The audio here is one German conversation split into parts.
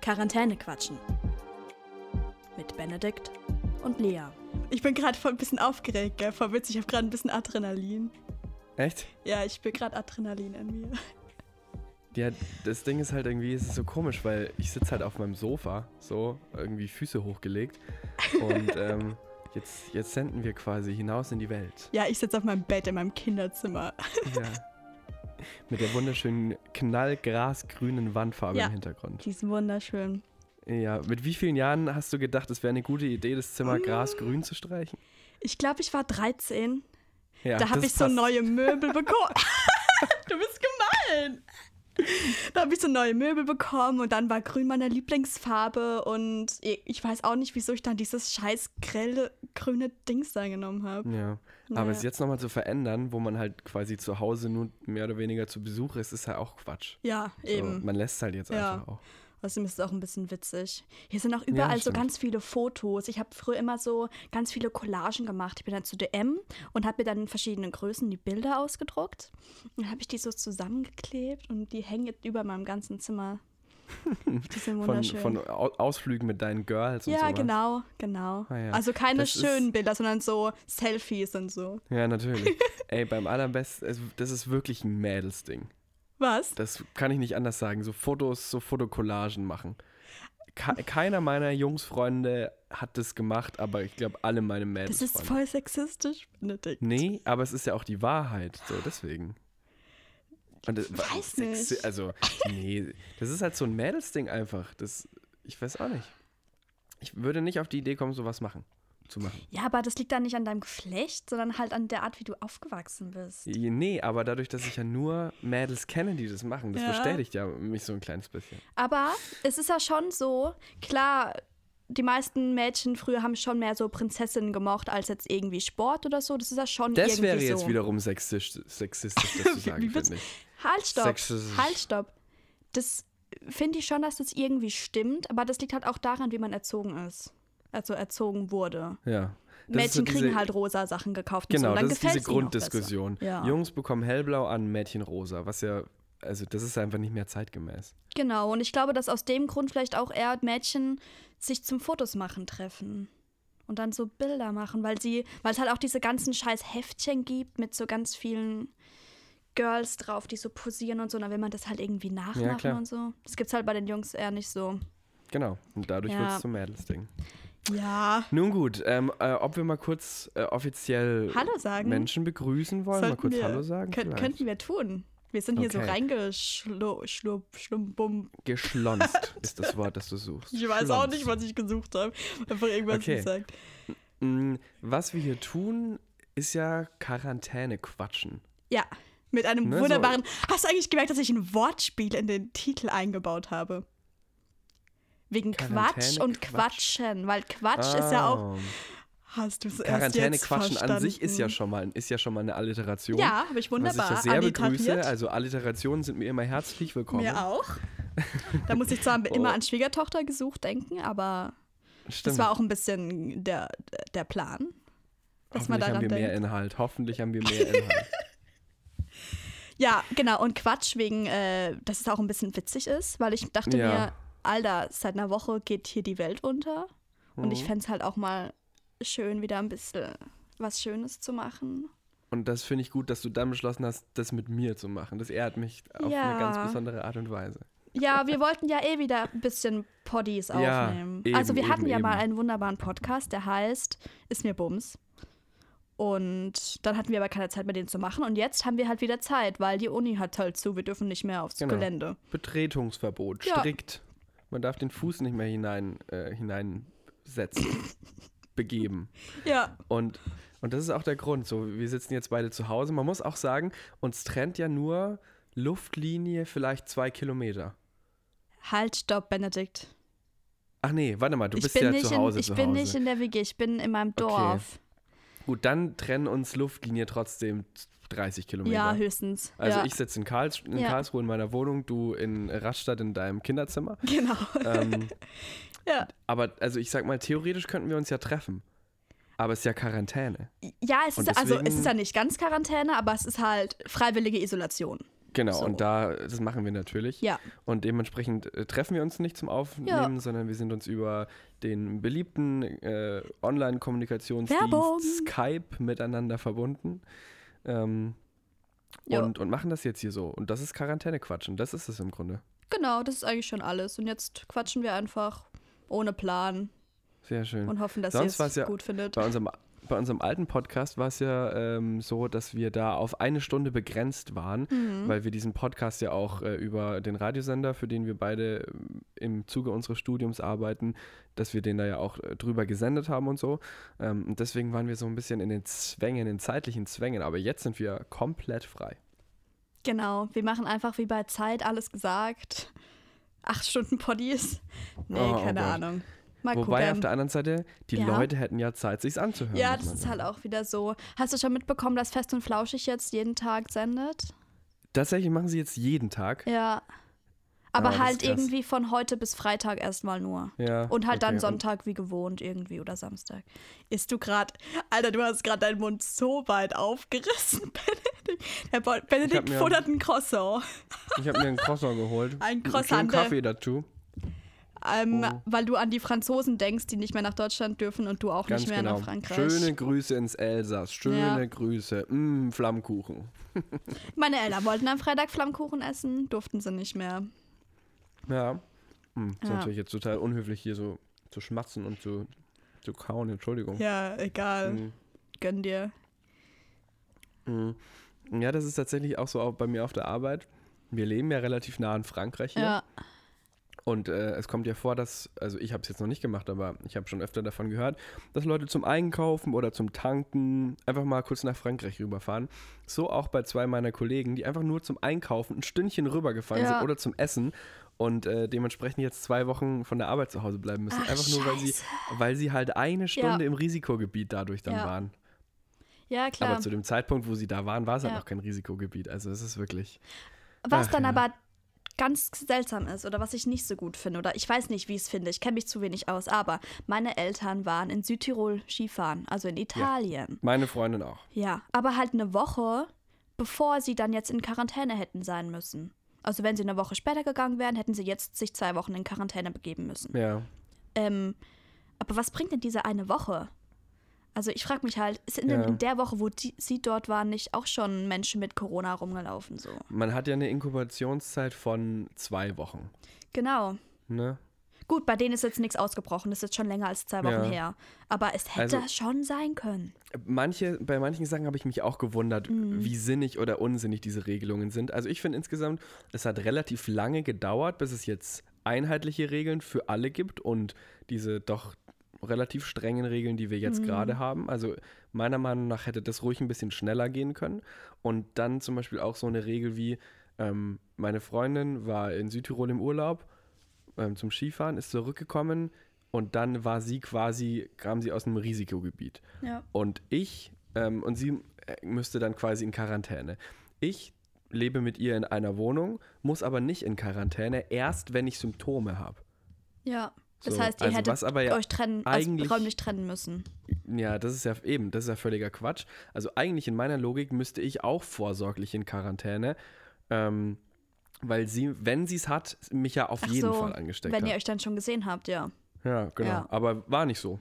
Quarantäne quatschen. Mit Benedikt und Lea. Ich bin gerade voll ein bisschen aufgeregt, gell? Voll witzig, ich habe gerade ein bisschen Adrenalin. Echt? Ja, ich bin gerade Adrenalin in mir. Ja, das Ding ist halt irgendwie, es ist so komisch, weil ich sitze halt auf meinem Sofa, so, irgendwie Füße hochgelegt. Und ähm, jetzt, jetzt senden wir quasi hinaus in die Welt. Ja, ich sitze auf meinem Bett in meinem Kinderzimmer. Ja. Mit der wunderschönen knallgrasgrünen Wandfarbe Ja. im Hintergrund. Die ist wunderschön. Ja, mit wie vielen Jahren hast du gedacht, es wäre eine gute Idee, das Zimmer Mm. grasgrün zu streichen? Ich glaube, ich war 13. Ja, da habe ich so passt. neue Möbel bekommen. du bist gemein. Da habe ich so neue Möbel bekommen und dann war grün meine Lieblingsfarbe und ich weiß auch nicht, wieso ich dann dieses scheiß grelle grüne Dings da genommen habe. Ja, aber Ja. es jetzt nochmal zu verändern, wo man halt quasi zu Hause nur mehr oder weniger zu Besuch ist, ist halt auch Quatsch. Ja, So, eben. man lässt es halt jetzt Ja. einfach auch. Außerdem ist es auch ein bisschen witzig. Hier sind auch überall so stimmt. ganz viele Fotos. Ich habe früher immer so ganz viele Collagen gemacht. Ich bin dann zu DM und habe mir dann in verschiedenen Größen die Bilder ausgedruckt. Und dann habe ich die so zusammengeklebt und die hängen jetzt über meinem ganzen Zimmer. Die sind Von, wunderschön. von Au- Ausflügen mit deinen Girls und ja, sowas. genau, genau. Ah ja. Also keine Das schönen Bilder, sondern so Selfies und so. Ja, natürlich. Ey, beim allerbesten, es- das ist wirklich ein Mädelsding. Was? Das kann ich nicht anders sagen. So Fotos, so Fotocollagen machen. Ke keiner meiner Jungsfreunde hat das gemacht, aber ich glaube, alle meine Mädels. Das ist voll sexistisch, Benedikt. Nee, aber es ist ja auch die Wahrheit. So, deswegen. Und das, weiß Sexi- nicht. Also, nee, das ist halt so ein Mädelsding einfach. Das, ich weiß auch nicht. Ich würde nicht auf die Idee kommen, sowas machen, zu machen. Ja, aber das liegt dann nicht an deinem Geschlecht, sondern halt an der Art, wie du aufgewachsen bist. Nee, aber dadurch, dass ich ja nur Mädels kenne, die das machen, das Ja. bestätigt ja mich so ein kleines bisschen. Aber es ist ja schon so, klar, die meisten Mädchen früher haben schon mehr so Prinzessinnen gemocht als jetzt irgendwie Sport oder so. Das ist ja schon Das irgendwie wäre so. jetzt wiederum sexistisch, sexistisch das zu sagen, finde ich. Halt, stopp. Sexistisch. Halt, stopp. Das finde ich schon, dass das irgendwie stimmt, aber das liegt halt auch daran, wie man erzogen ist. Also erzogen wurde. Ja. Mädchen so kriegen diese- halt rosa Sachen gekauft. Genau, so. das ist diese Grunddiskussion. Ja. Jungs bekommen hellblau an, Mädchen rosa, was ja, also das ist einfach nicht mehr zeitgemäß. Genau, und ich glaube, dass aus dem Grund vielleicht auch eher Mädchen sich zum Fotos machen treffen. Und dann so Bilder machen, weil sie, weil es halt auch diese ganzen scheiß Heftchen gibt mit so ganz vielen Girls drauf, die so posieren und so, und dann will man das halt irgendwie nachmachen klar. und so. Das gibt's halt bei den Jungs eher nicht so. Genau, und dadurch Ja. wird es zum Mädelsding. Ja. Nun gut, ähm, äh, ob wir mal kurz äh, offiziell Hallo sagen. Menschen begrüßen wollen, mal Sollten kurz wir, Hallo sagen? Könnt, könnten wir tun. Wir sind hier so Okay. reingeschlumpum. Geschlonzt ist das Wort, das du suchst. Ich weiß auch Schlonzt. nicht, was ich gesucht habe. Einfach irgendwas Okay. gesagt. Was wir hier tun, ist ja Quarantäne quatschen. Ja, mit einem Ne, so- wunderbaren. Hast du eigentlich gemerkt, dass ich ein Wortspiel in den Titel eingebaut habe? Wegen Quatsch Quarantäne und Quatsch. Quatschen, weil Quatsch ist ja auch. Ah, Hast du es Quarantäne jetzt quatschen verstanden? an sich ist ja schon mal, ist ja schon mal eine Alliteration. Ja, habe ich Was wunderbar ich ja sehr begrüße. Also Alliterationen sind mir immer herzlich willkommen. Mir auch. Da muss ich zwar immer Oh. an Schwiegertochter gesucht denken, aber Stimmt. das war auch ein bisschen der, der Plan. Dass man Hoffentlich haben wir mehr denkt. Inhalt. Hoffentlich haben wir mehr Inhalt. Ja, genau. Und Quatsch wegen, äh, dass es auch ein bisschen witzig ist, weil ich dachte Ja. mir, Alter, seit einer Woche geht hier die Welt unter. Und Mhm. ich fände es halt auch mal schön, wieder ein bisschen was Schönes zu machen. Und das finde ich gut, dass du dann beschlossen hast, das mit mir zu machen. Das ehrt mich auf Ja. eine ganz besondere Art und Weise. Ja, wir wollten ja eh wieder ein bisschen Poddies Ja, aufnehmen. eben, also wir hatten eben, ja mal eben. einen wunderbaren Podcast, der heißt Ist mir Bums. Und dann hatten wir aber keine Zeit mehr, den zu machen. Und jetzt haben wir halt wieder Zeit, weil die Uni hat halt zu. Wir dürfen nicht mehr aufs Genau. Gelände. Betretungsverbot, Ja. Man darf den Fuß nicht mehr hinein, äh, hineinsetzen, begeben. Ja. Und, und das ist auch der Grund. So, wir sitzen jetzt beide zu Hause. Man muss auch sagen, uns trennt ja nur Luftlinie vielleicht zwei Kilometer. Halt, stopp, Benedikt. Ach nee, warte mal, du ich bist ja nicht zu Hause in, ich zu bin Hause. nicht in der WG, ich bin in meinem Dorf. Gut, dann trennen uns Luftlinie trotzdem 30 Kilometer. Ja, höchstens. Also ja. ich sitze in, Karls in Ja. Karlsruhe in meiner Wohnung, du in Rastatt in deinem Kinderzimmer. Genau. Ähm, ja. aber also ich sag mal, theoretisch könnten wir uns ja treffen. Aber es ist ja Quarantäne. ja, es ist, also, es ist ja nicht ganz Quarantäne, aber es ist halt freiwillige Isolation. Genau, So. und da, das machen wir natürlich. Ja. Und dementsprechend äh, treffen wir uns nicht zum Aufnehmen, sondern wir sind uns über den beliebten äh. Online-Kommunikationsdienst Skype miteinander verbunden. Ähm, und, und machen das jetzt hier so. Und das ist Quarantäne-Quatsch. Und das ist es im Grunde. Genau, das ist eigentlich schon alles. Und jetzt quatschen wir einfach ohne Plan Sehr schön. und hoffen, dass ihr es ja gut findet. Bei unserem, bei unserem alten Podcast war es ja ähm, so, dass wir da auf eine Stunde begrenzt waren, Mhm. weil wir diesen Podcast ja auch äh, über den Radiosender, für den wir beide ähm, im Zuge unseres Studiums arbeiten, dass wir den da ja auch äh, drüber gesendet haben und so. Ähm, und deswegen waren wir so ein bisschen in den Zwängen, in den zeitlichen Zwängen. Aber jetzt sind wir komplett frei. Genau, wir machen einfach wie bei Zeit alles gesagt. Acht Stunden Poddies. Nee, Oh, oh keine Gott. Ahnung. Mal Wobei auf gucken. der anderen Seite, die Ja. Leute hätten ja Zeit, sich's anzuhören. Ja, das ist halt auch wieder so. Hast du schon mitbekommen, dass Fest und Flauschig jetzt jeden Tag sendet? Tatsächlich machen sie jetzt jeden Tag. Ja. Aber Ah, das ist halt irgendwie von heute bis Freitag erstmal nur. Ja, Und halt dann okay. Und- Sonntag wie gewohnt irgendwie oder Samstag. Isst du gerade, Alter, du hast gerade deinen Mund so weit aufgerissen, Benedikt. Der Benedikt futtert ein Croissant. Ich habe mir einen Croissant geholt. Ein Einen Croissant. Kaffee dazu. Ähm, Oh. Weil du an die Franzosen denkst, die nicht mehr nach Deutschland dürfen und du auch Ganz nicht mehr genau. nach Frankreich. Schöne Grüße ins Elsass. Schöne Ja. Grüße. Mm, Flammkuchen. Meine Eltern wollten am Freitag Flammkuchen essen, durften sie nicht mehr. Ja. Hm, ist Ja. natürlich jetzt total unhöflich, hier so zu schmatzen und zu, zu kauen. Entschuldigung. Ja, egal. Mm, Gönn dir. mm. Ja, das ist tatsächlich auch so auch bei mir auf der Arbeit. Wir leben ja relativ nah an Frankreich hier. Ja. Und äh, es kommt ja vor, dass, also ich habe es jetzt noch nicht gemacht, aber ich habe schon öfter davon gehört, dass Leute zum Einkaufen oder zum Tanken einfach mal kurz nach Frankreich rüberfahren. So auch bei zwei meiner Kollegen, die einfach nur zum Einkaufen ein Stündchen rübergefahren Ja. sind oder zum Essen und äh, dementsprechend jetzt zwei Wochen von der Arbeit zu Hause bleiben müssen. Ach, einfach nur, weil sie, weil sie halt eine Stunde Ja. im Risikogebiet dadurch dann Ja. waren. Ja, klar. Aber zu dem Zeitpunkt, wo sie da waren, war es halt Ja. noch kein Risikogebiet. Also es ist wirklich. Was Ach, dann aber ganz seltsam ist oder was ich nicht so gut finde oder ich weiß nicht, wie ich es finde, ich kenne mich zu wenig aus, aber meine Eltern waren in Südtirol Skifahren, also in Italien. Meine Freundin auch. Ja, aber halt eine Woche, bevor sie dann jetzt in Quarantäne hätten sein müssen. Also wenn sie eine Woche später gegangen wären, hätten sie jetzt sich zwei Wochen in Quarantäne begeben müssen. Ja. Ähm, aber was bringt denn diese eine Woche? Also ich frage mich halt, ist in, Ja. in der Woche, wo die, sie dort waren, nicht auch schon Menschen mit Corona rumgelaufen so? Man hat ja eine Inkubationszeit von zwei Wochen. Genau. Ne? Gut, bei denen ist jetzt nichts ausgebrochen, das ist jetzt schon länger als zwei Wochen Ja. her. Aber es hätte Also- schon sein können. Manche, bei manchen Sachen habe ich mich auch gewundert, Mhm. wie sinnig oder unsinnig diese Regelungen sind. Also ich finde insgesamt, es hat relativ lange gedauert, bis es jetzt einheitliche Regeln für alle gibt und diese doch relativ strengen Regeln, die wir Mhm. jetzt gerade haben. Also meiner Meinung nach hätte das ruhig ein bisschen schneller gehen können. Und dann zum Beispiel auch so eine Regel wie, ähm, meine Freundin war in Südtirol im Urlaub ähm, zum Skifahren, ist zurückgekommen und dann war sie quasi, kam sie aus einem Risikogebiet. Ja. Und ich, ähm, und sie äh, müsste dann quasi in Quarantäne. Ich lebe mit ihr in einer Wohnung, muss aber nicht in Quarantäne, erst wenn ich Symptome habe. Ja. Das So, heißt, ihr also hättet was aber ja euch trennen, eigentlich- also räumlich trennen müssen. Ja, das ist ja eben, das ist ja völliger Quatsch. Also eigentlich in meiner Logik müsste ich auch vorsorglich in Quarantäne, ähm, weil sie, wenn sie es hat, mich ja auf Ach jeden so, Fall angesteckt Wenn hat. ihr euch dann schon gesehen habt, ja. ja, genau. Ja. Aber war nicht so.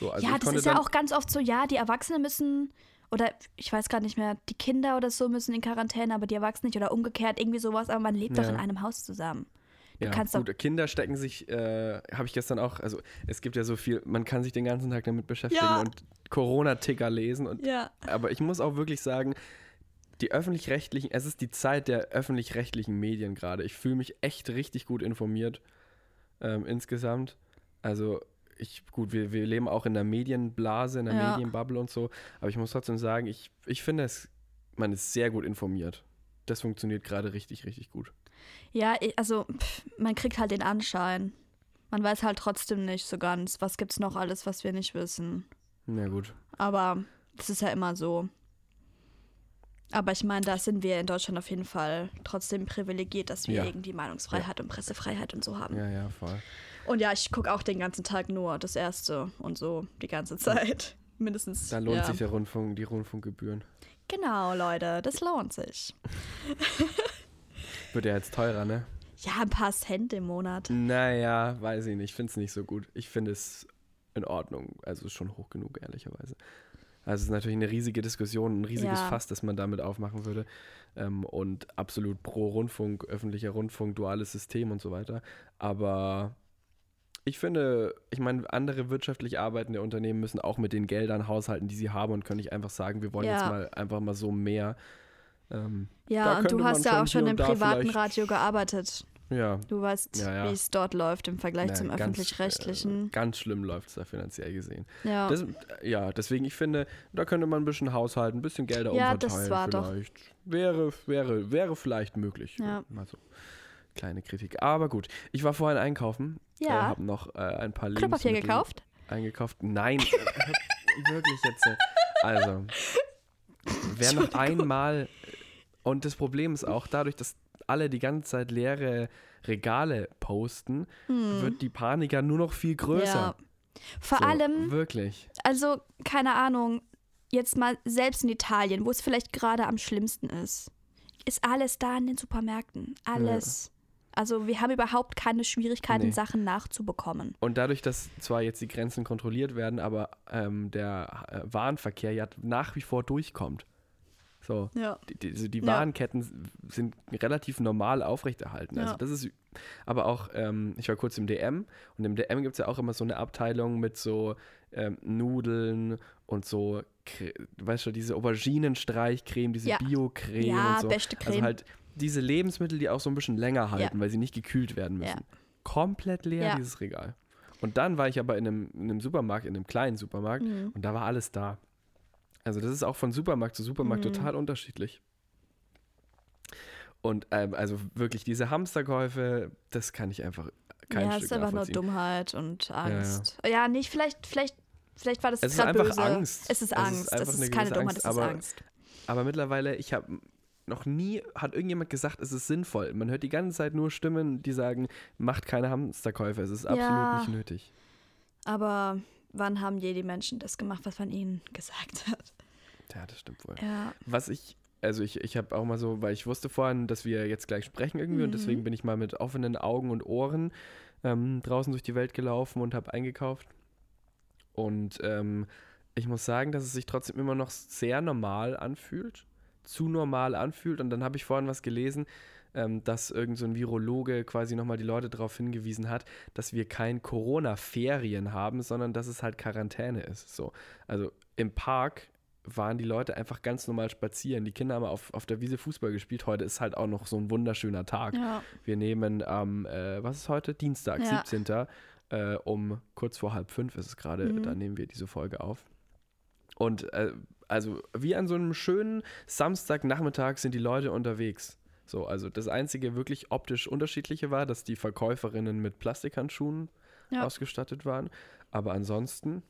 so also ja, das ist ja auch ganz oft so, ja, die Erwachsenen müssen, oder ich weiß gerade nicht mehr, die Kinder oder so müssen in Quarantäne, aber die Erwachsenen nicht oder umgekehrt, irgendwie sowas, aber man lebt doch Ja. in einem Haus zusammen. Du ja, kannst gut, Kinder stecken sich, äh, habe ich gestern auch, also es gibt ja so viel, man kann sich den ganzen Tag damit beschäftigen Ja. und Corona-Ticker lesen und Ja. aber ich muss auch wirklich sagen, die öffentlich-rechtlichen, es ist die Zeit der öffentlich-rechtlichen Medien gerade. Ich fühle mich echt richtig gut informiert ähm, insgesamt. Also ich, gut, wir, wir leben auch in der Medienblase, in der Ja. Medienbubble und so, aber ich muss trotzdem sagen, ich, ich finde es, man ist sehr gut informiert. Das funktioniert gerade richtig, richtig gut. Ja, also pff, man kriegt halt den Anschein. Man weiß halt trotzdem nicht so ganz, was gibt's noch alles, was wir nicht wissen. Na gut. Aber das ist ja immer so. Aber ich meine, da sind wir in Deutschland auf jeden Fall trotzdem privilegiert, dass wir Ja. irgendwie Meinungsfreiheit und Pressefreiheit und so haben. Ja, ja, voll. Und ja, ich gucke auch den ganzen Tag nur das Erste und so die ganze Zeit. Mindestens. Da lohnt ja. sich der Rundfunk, die Rundfunkgebühren. Genau, Leute, das lohnt sich. Wird ja jetzt teurer, ne? Ja, ein paar Cent im Monat. Naja, weiß ich nicht. Ich finde es nicht so gut. Ich finde es in Ordnung. Also schon hoch genug, ehrlicherweise. Also es ist natürlich eine riesige Diskussion, ein riesiges Ja. Fass, das man damit aufmachen würde. Ähm, und absolut pro Rundfunk, öffentlicher Rundfunk, duales System und so weiter. Aber ich finde, ich meine, andere wirtschaftlich arbeitende Unternehmen müssen auch mit den Geldern haushalten, die sie haben und können nicht einfach sagen, wir wollen Ja. jetzt mal einfach mal so mehr. Ähm, Ja, und du hast ja schon auch schon im privaten Radio gearbeitet. ja, Du weißt, Ja, ja. wie es dort läuft im Vergleich na, zum öffentlich-rechtlichen. Äh, ganz schlimm läuft es da finanziell gesehen. ja. Das, ja, deswegen, ich finde, da könnte man ein bisschen haushalten, ein bisschen Gelder Ja, umverteilen. das war doch- vielleicht. Wäre, wäre, wäre vielleicht möglich. Ja. Mal so. Kleine Kritik. Aber gut, ich war vorhin einkaufen. Äh, Ja. habe noch äh, ein paar Klopapier gekauft? eingekauft. Nein, äh, wirklich jetzt. äh, Also, wer noch einmal. Und das Problem ist auch, dadurch, dass alle die ganze Zeit leere Regale posten, wird die Panik ja nur noch viel größer. Ja. Vor So, allem, Wirklich. also, keine Ahnung, jetzt mal selbst in Italien, wo es vielleicht gerade am schlimmsten ist, ist alles da in den Supermärkten. Alles. Also, wir haben überhaupt keine Schwierigkeiten, Nee. Sachen nachzubekommen. Und dadurch, dass zwar jetzt die Grenzen kontrolliert werden, aber ähm, der äh, Warenverkehr ja nach wie vor durchkommt. So, Ja. die, die, also die. Warenketten sind relativ normal aufrechterhalten. Also das ist, aber auch, ähm, ich war kurz im DM und im DM gibt es ja auch immer so eine Abteilung mit so ähm, Nudeln und so, weißt du, diese Auberginenstreichcreme, diese. Bio-Creme Ja, und so. beste Creme. Also halt diese Lebensmittel, die auch so ein bisschen länger halten, weil sie nicht gekühlt werden müssen. Komplett leer, dieses Regal. Und dann war ich aber in einem, in einem Supermarkt, in einem kleinen Supermarkt Mhm. und da war alles da. Also das ist auch von Supermarkt zu Supermarkt Mhm. total unterschiedlich. Und ähm, also wirklich diese Hamsterkäufe, das kann ich einfach kein ja, Stück es ist einfach nur. Dummheit und Angst. Ja, nicht, vielleicht, vielleicht, vielleicht war das Es ist einfach böse. Angst. Es ist Es ist Angst. einfach das eine ist keine Dummheit, es ist aber- Angst. Aber mittlerweile, ich habe noch nie, hat irgendjemand gesagt, es ist sinnvoll. Man hört die ganze Zeit nur Stimmen, die sagen, macht keine Hamsterkäufe, es ist absolut Ja. nicht nötig. Aber wann haben je die Menschen das gemacht, was man ihnen gesagt hat? Ja, das stimmt wohl. Ja. Was ich, also ich, ich habe auch mal so, weil ich wusste vorhin, dass wir jetzt gleich sprechen irgendwie und Mhm. deswegen bin ich mal mit offenen Augen und Ohren ähm, draußen durch die Welt gelaufen und habe eingekauft. Und ähm, ich muss sagen, dass es sich trotzdem immer noch sehr normal anfühlt, zu normal anfühlt. Und dann habe ich vorhin was gelesen, ähm, dass irgend so ein Virologe quasi nochmal die Leute darauf hingewiesen hat, dass wir kein Corona-Ferien haben, sondern dass es halt Quarantäne ist. So. Also im Park waren die Leute einfach ganz normal spazieren. Die Kinder haben auf, auf der Wiese Fußball gespielt. Heute ist halt auch noch so ein wunderschöner Tag. ja. Wir nehmen am, äh, was ist heute? Dienstag, Ja. 17. Äh, um kurz vor halb fünf ist es gerade, Mhm. da nehmen wir diese Folge auf. Und äh, also wie an so einem schönen Samstagnachmittag sind die Leute unterwegs. So, also das einzige wirklich optisch unterschiedliche war, dass die Verkäuferinnen mit Plastikhandschuhen Ja. ausgestattet waren. Aber ansonsten,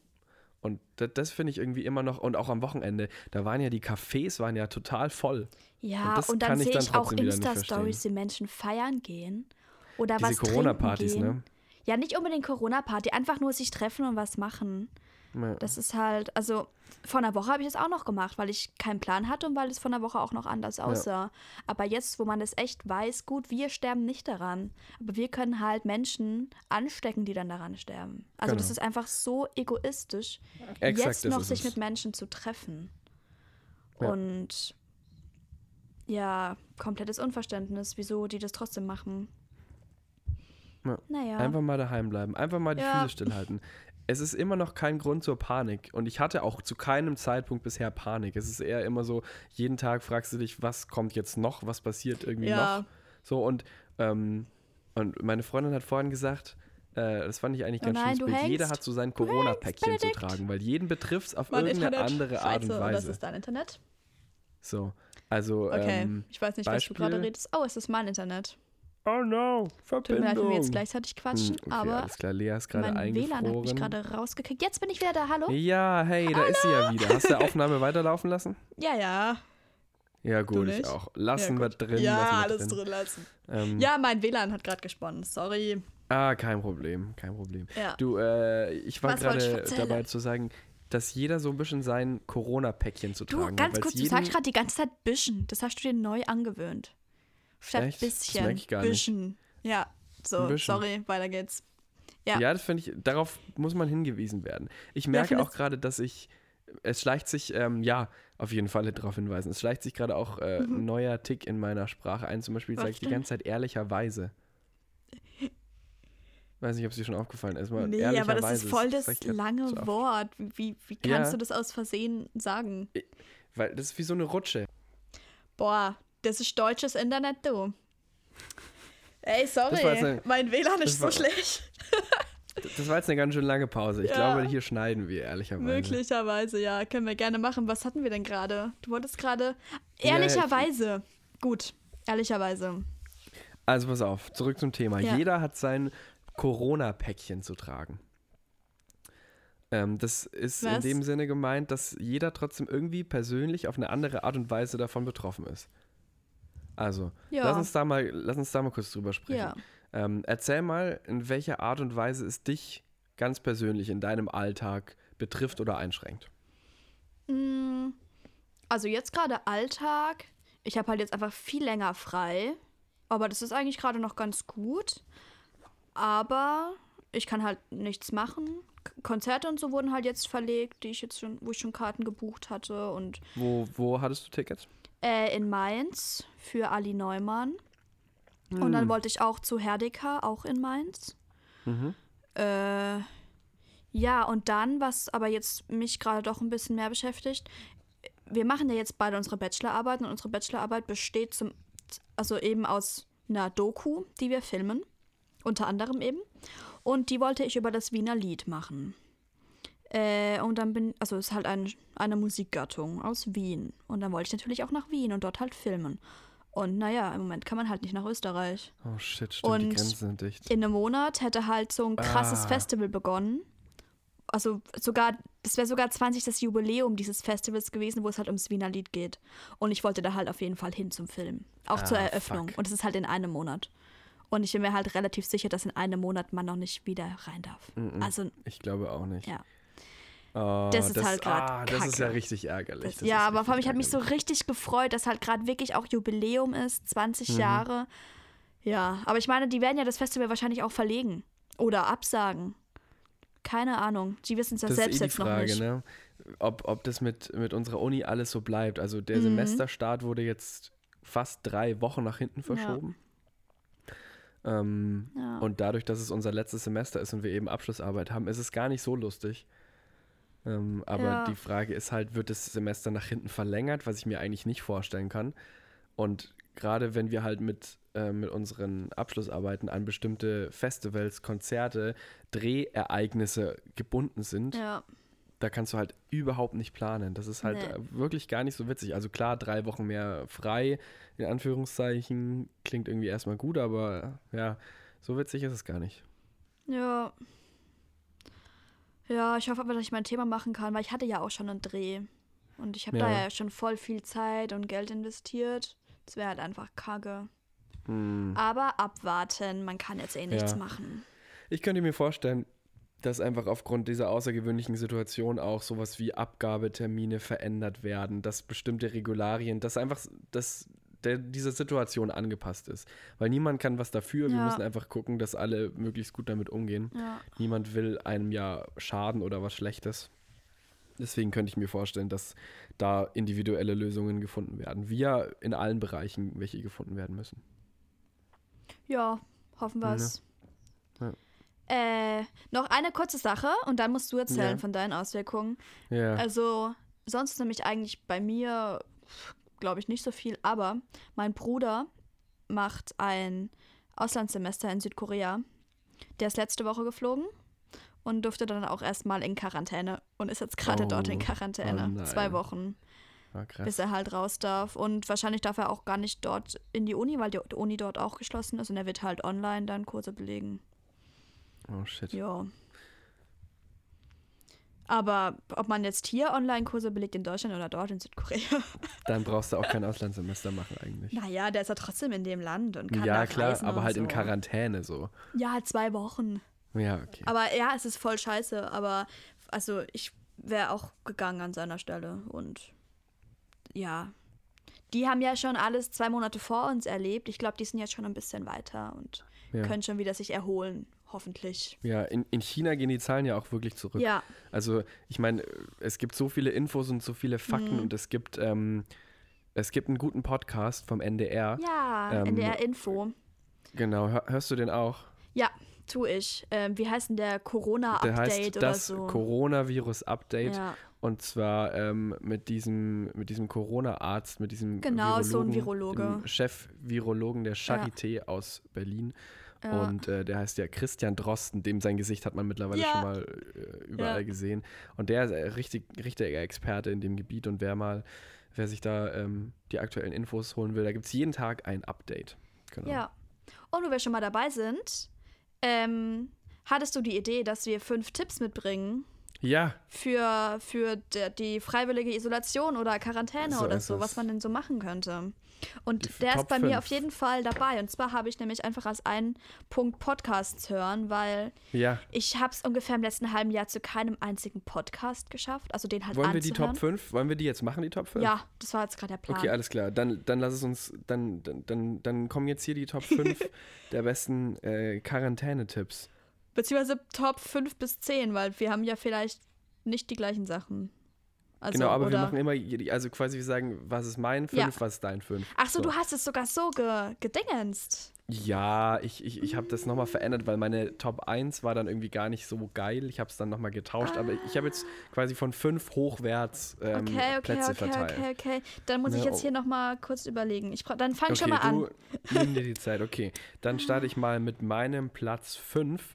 und das, das finde ich irgendwie immer noch, und auch am Wochenende, da waren ja die Cafés waren ja total voll. Ja, Und und dann kann ich sehe dann ich auch Insta-Stories, die Menschen feiern gehen. Oder Diese was Corona-Partys, ne? Ja, nicht unbedingt Corona-Party, einfach nur sich treffen und was machen. Ja. Das ist halt, also vor einer Woche habe ich das auch noch gemacht, weil ich keinen Plan hatte und weil es vor einer Woche auch noch anders aussah. Aber jetzt, wo man das echt weiß, gut, wir sterben nicht daran. Aber wir können halt Menschen anstecken, die dann daran sterben. Also das Genau. ist einfach so egoistisch, Exakt, jetzt das noch sich es. mit Menschen zu treffen. Ja. Und ja, komplettes Unverständnis, wieso die das trotzdem machen. Ja. Naja. Einfach mal daheim bleiben, einfach mal die Ja. Füße stillhalten. Es ist immer noch kein Grund zur Panik und ich hatte auch zu keinem Zeitpunkt bisher Panik. Es ist eher immer so, jeden Tag fragst du dich, was kommt jetzt noch, was passiert irgendwie Ja. noch. So und, ähm, und meine Freundin hat vorhin gesagt, äh, das fand ich eigentlich Oh ganz nein, Bild. Jeder hat so sein Corona-Päckchen zu tragen, weil jeden betrifft es auf Mein irgendeine Internet. andere Art und Scheiße, Das Weise. ist dein Internet? So, also Okay. ähm, ich weiß nicht, was du gerade Beispiel? redest. Oh, es ist mein Internet. Oh no, Tut mir Verbindung. leid, wenn wir jetzt gleichzeitig quatschen, Hm, okay, aber alles klar, Lea ist gerade mein WLAN hat mich gerade rausgekickt. Jetzt bin ich wieder da, hallo? Ja, hey, da ist sie ja wieder. Hast du die Aufnahme weiterlaufen lassen? Ja, ja. Ja, gut, ich auch. Lassen Ja, wir drin. ja, lassen wir alles drin, lassen. Ähm, Ja, mein WLAN hat gerade gesponnen, sorry. Ah, kein Problem, kein Problem. Ja. Du, äh, ich war gerade dabei zu sagen, dass jeder so ein bisschen sein Corona-Päckchen zu Du, tragen ganz hat. kurz, weil's du sagst gerade die ganze Zeit Büschen. Das hast du dir neu angewöhnt. Statt Echt? Das bisschen. merk ich gar nicht. bisschen. Ja, so, bisschen. sorry, weiter geht's. Ja. Ja, das finde ich, darauf muss man hingewiesen werden. Ich merke findest- auch gerade, dass ich, es schleicht sich, ähm, ja, auf jeden Fall darauf hinweisen, es schleicht sich gerade auch äh, ein neuer Tick in meiner Sprache ein. Zum Beispiel Mhm. Sage ich die ganze Zeit ehrlicherweise. Weiß nicht, ob es dir schon aufgefallen ist. aber Nee, aber das ist voll das grad lange so. Wort. Wie, wie kannst Ja. du das aus Versehen sagen? Weil das ist wie so eine Rutsche. Boah, das ist deutsches Internet, du. Ey, sorry, war eine- mein WLAN ist das so war- schlecht. Das war jetzt eine ganz schön lange Pause. Ich Ja. glaube, hier schneiden wir, ehrlicherweise. Möglicherweise, ja, können wir gerne machen. Was hatten wir denn gerade? Du wolltest gerade. Ja, Ehrlicherweise. Gut, ehrlicherweise. Also pass auf, zurück zum Thema. Ja. Jeder hat sein Corona-Päckchen zu tragen. Ähm, das ist in Was? dem Sinne gemeint, dass jeder trotzdem irgendwie persönlich auf eine andere Art und Weise davon betroffen ist. Also, Ja. lass, uns da mal, lass uns da mal kurz drüber sprechen. Ja. Ähm, erzähl mal, in welcher Art und Weise es dich ganz persönlich in deinem Alltag betrifft oder einschränkt. Mm, Also jetzt gerade Alltag. Ich habe halt jetzt einfach viel länger frei. Aber das ist eigentlich gerade noch ganz gut. Aber ich kann halt nichts machen. Konzerte und so wurden halt jetzt verlegt, die ich jetzt schon, wo ich schon Karten gebucht hatte. Und Wo, wo hattest du Tickets? Äh, in Mainz für Ali Neumann. Und Hm. dann wollte ich auch zu Herdeka, auch in Mainz. Mhm. Äh, ja, und dann, was aber jetzt mich gerade doch ein bisschen mehr beschäftigt, wir machen ja jetzt beide unsere Bachelorarbeit und unsere Bachelorarbeit besteht zum, also eben aus einer Doku, die wir filmen, unter anderem eben. Und die wollte ich über das Wiener Lied machen. Äh, und dann bin, also es ist halt ein, eine Musikgattung aus Wien. Und dann wollte ich natürlich auch nach Wien und dort halt filmen. Und naja, im Moment kann man halt nicht nach Österreich. Oh shit, stimmt, die Und Grenzen sind dicht. In einem Monat hätte halt so ein krasses Ah. Festival begonnen. Also sogar, das wäre sogar 20. das Jubiläum dieses Festivals gewesen, wo es halt ums Wiener Lied geht. Und ich wollte da halt auf jeden Fall hin zum Film. Auch zur Ah, Eröffnung. fuck. Und es ist halt in einem Monat. Und ich bin mir halt relativ sicher, dass in einem Monat man noch nicht wieder rein darf. Mhm. Also, Ich glaube auch nicht. ja. Oh, Das ist halt grad ah, Das ist ja richtig ärgerlich. Das, Das ja, aber vor allem, ich habe mich so richtig gefreut, dass halt gerade wirklich auch Jubiläum ist, 20 Mhm. Jahre. Ja, aber ich meine, die werden ja das Festival wahrscheinlich auch verlegen oder absagen. Keine Ahnung. Die wissen es ja Das selbst ist eh die jetzt noch Frage, nicht. ne? Ob, ob das mit, mit unserer Uni alles so bleibt. Also der Mhm. Semesterstart wurde jetzt fast drei Wochen nach hinten verschoben. Ähm, Ja. Und dadurch, dass es unser letztes Semester ist und wir eben Abschlussarbeit haben, ist es gar nicht so lustig. Ähm, aber Ja. die Frage ist halt, wird das Semester nach hinten verlängert, was ich mir eigentlich nicht vorstellen kann. Und gerade wenn wir halt mit, äh, mit unseren Abschlussarbeiten an bestimmte Festivals, Konzerte, Drehereignisse gebunden sind, ja. da kannst du halt überhaupt nicht planen. Das ist halt Nee. äh, wirklich gar nicht so witzig. Also klar, drei Wochen mehr frei, in Anführungszeichen, klingt irgendwie erstmal gut, aber ja, so witzig ist es gar nicht. Ja. Ja, ich hoffe aber, dass ich mein Thema machen kann, weil ich hatte ja auch schon einen Dreh. Und ich habe da Ja. ja schon voll viel Zeit und Geld investiert. Das wäre halt einfach kacke. Hm. Aber abwarten, man kann jetzt eh nichts Ja. machen. Ich könnte mir vorstellen, dass einfach aufgrund dieser außergewöhnlichen Situation auch sowas wie Abgabetermine verändert werden, dass bestimmte Regularien, dass einfach dass der, dieser Situation angepasst ist. Weil niemand kann was dafür. Wir Ja. müssen einfach gucken, dass alle möglichst gut damit umgehen. Ja. Niemand will einem ja schaden oder was Schlechtes. Deswegen könnte ich mir vorstellen, dass da individuelle Lösungen gefunden werden. Ja in allen Bereichen welche gefunden werden müssen. Ja, hoffen wir es. Ja. Äh, noch eine kurze Sache und dann musst du erzählen Ja. von deinen Auswirkungen. Ja. Also, sonst ist nämlich eigentlich bei mir, glaube ich, nicht so viel, aber mein Bruder macht ein Auslandssemester in Südkorea. Der ist letzte Woche geflogen und durfte dann auch erstmal in Quarantäne und ist jetzt gerade Oh, dort in oh Quarantäne. nein. Zwei Wochen, Ah, bis er halt raus darf. Und wahrscheinlich darf er auch gar nicht dort in die Uni, weil die Uni dort auch geschlossen ist und er wird halt online dann Kurse belegen. Oh shit. Ja. Aber ob man jetzt hier Online-Kurse belegt in Deutschland oder dort in Südkorea, Dann brauchst du auch kein Auslandssemester machen eigentlich. naja, der ist ja trotzdem in dem Land und kann ja, klar, aber halt so. in Quarantäne so. Ja, zwei Wochen. Ja, okay. Aber ja, es ist voll scheiße. Aber also ich wäre auch gegangen an seiner Stelle und ja, die haben ja schon alles zwei Monate vor uns erlebt. Ich glaube, die sind jetzt schon ein bisschen weiter und Ja. können schon wieder sich erholen, hoffentlich. Ja, in, in China gehen die Zahlen ja auch wirklich zurück. Ja, Also ich meine, es gibt so viele Infos und so viele Fakten Mhm. und es gibt, ähm, es gibt einen guten Podcast vom NDR. ja, Ähm, NDR Info. Genau, hör, hörst du den auch? Ja, tu ich. Ähm, wie heißt denn der Der Corona-Update heißt oder das so? Coronavirus-Update. Ja, Und zwar ähm, mit diesem, mit diesem Corona-Arzt, mit diesem Genau, so ein Virologen, Virologe. dem Chef-Virologen der Charité aus Berlin. Ja. Und äh, der heißt ja Christian Drosten, dem sein Gesicht hat man mittlerweile Ja. schon mal äh, überall Ja. gesehen. Und der ist äh, richtig, richtiger Experte in dem Gebiet. Und wer mal, wer sich da ähm, die aktuellen Infos holen will, da gibt es jeden Tag ein Update. Genau. ja. Und wo wir schon mal dabei sind, ähm, hattest du die Idee, dass wir fünf Tipps mitbringen Ja, für, für die freiwillige Isolation oder Quarantäne So oder so, was man denn so machen könnte. Und Die der ist bei mir fünf. auf jeden Fall dabei. Und zwar habe ich nämlich einfach als einen Punkt Podcasts hören, weil ja. ich habe es ungefähr im letzten halben Jahr zu keinem einzigen Podcast geschafft. Also den halt Wollen wir die anzuhören. Top 5? Wollen wir die jetzt machen, die Top 5? Ja, das war jetzt gerade der Plan. Okay, alles klar. Dann, dann lass es uns, dann, dann, dann, dann kommen jetzt hier die Top 5 der besten äh, Quarantänetipps. Beziehungsweise Top 5 bis 10, weil wir haben ja vielleicht nicht die gleichen Sachen. Also, genau, aber wir machen immer, also quasi wir sagen, was ist mein 5, Ja. was ist dein 5. Ach so, du hast es sogar so ge gedingenst. Ja, ich, ich, ich habe das nochmal verändert, weil meine Top 1 war dann irgendwie gar nicht so geil. Ich habe es dann nochmal getauscht, aber ich habe jetzt quasi von 5 hochwärts ähm, Okay, okay, Plätze okay, verteilt. okay, okay. Dann muss ich Ne, jetzt oh. hier nochmal kurz überlegen. Ich dann fang Okay, schon mal an. du nimm dir die Zeit. Okay, dann starte ich mal mit meinem Platz 5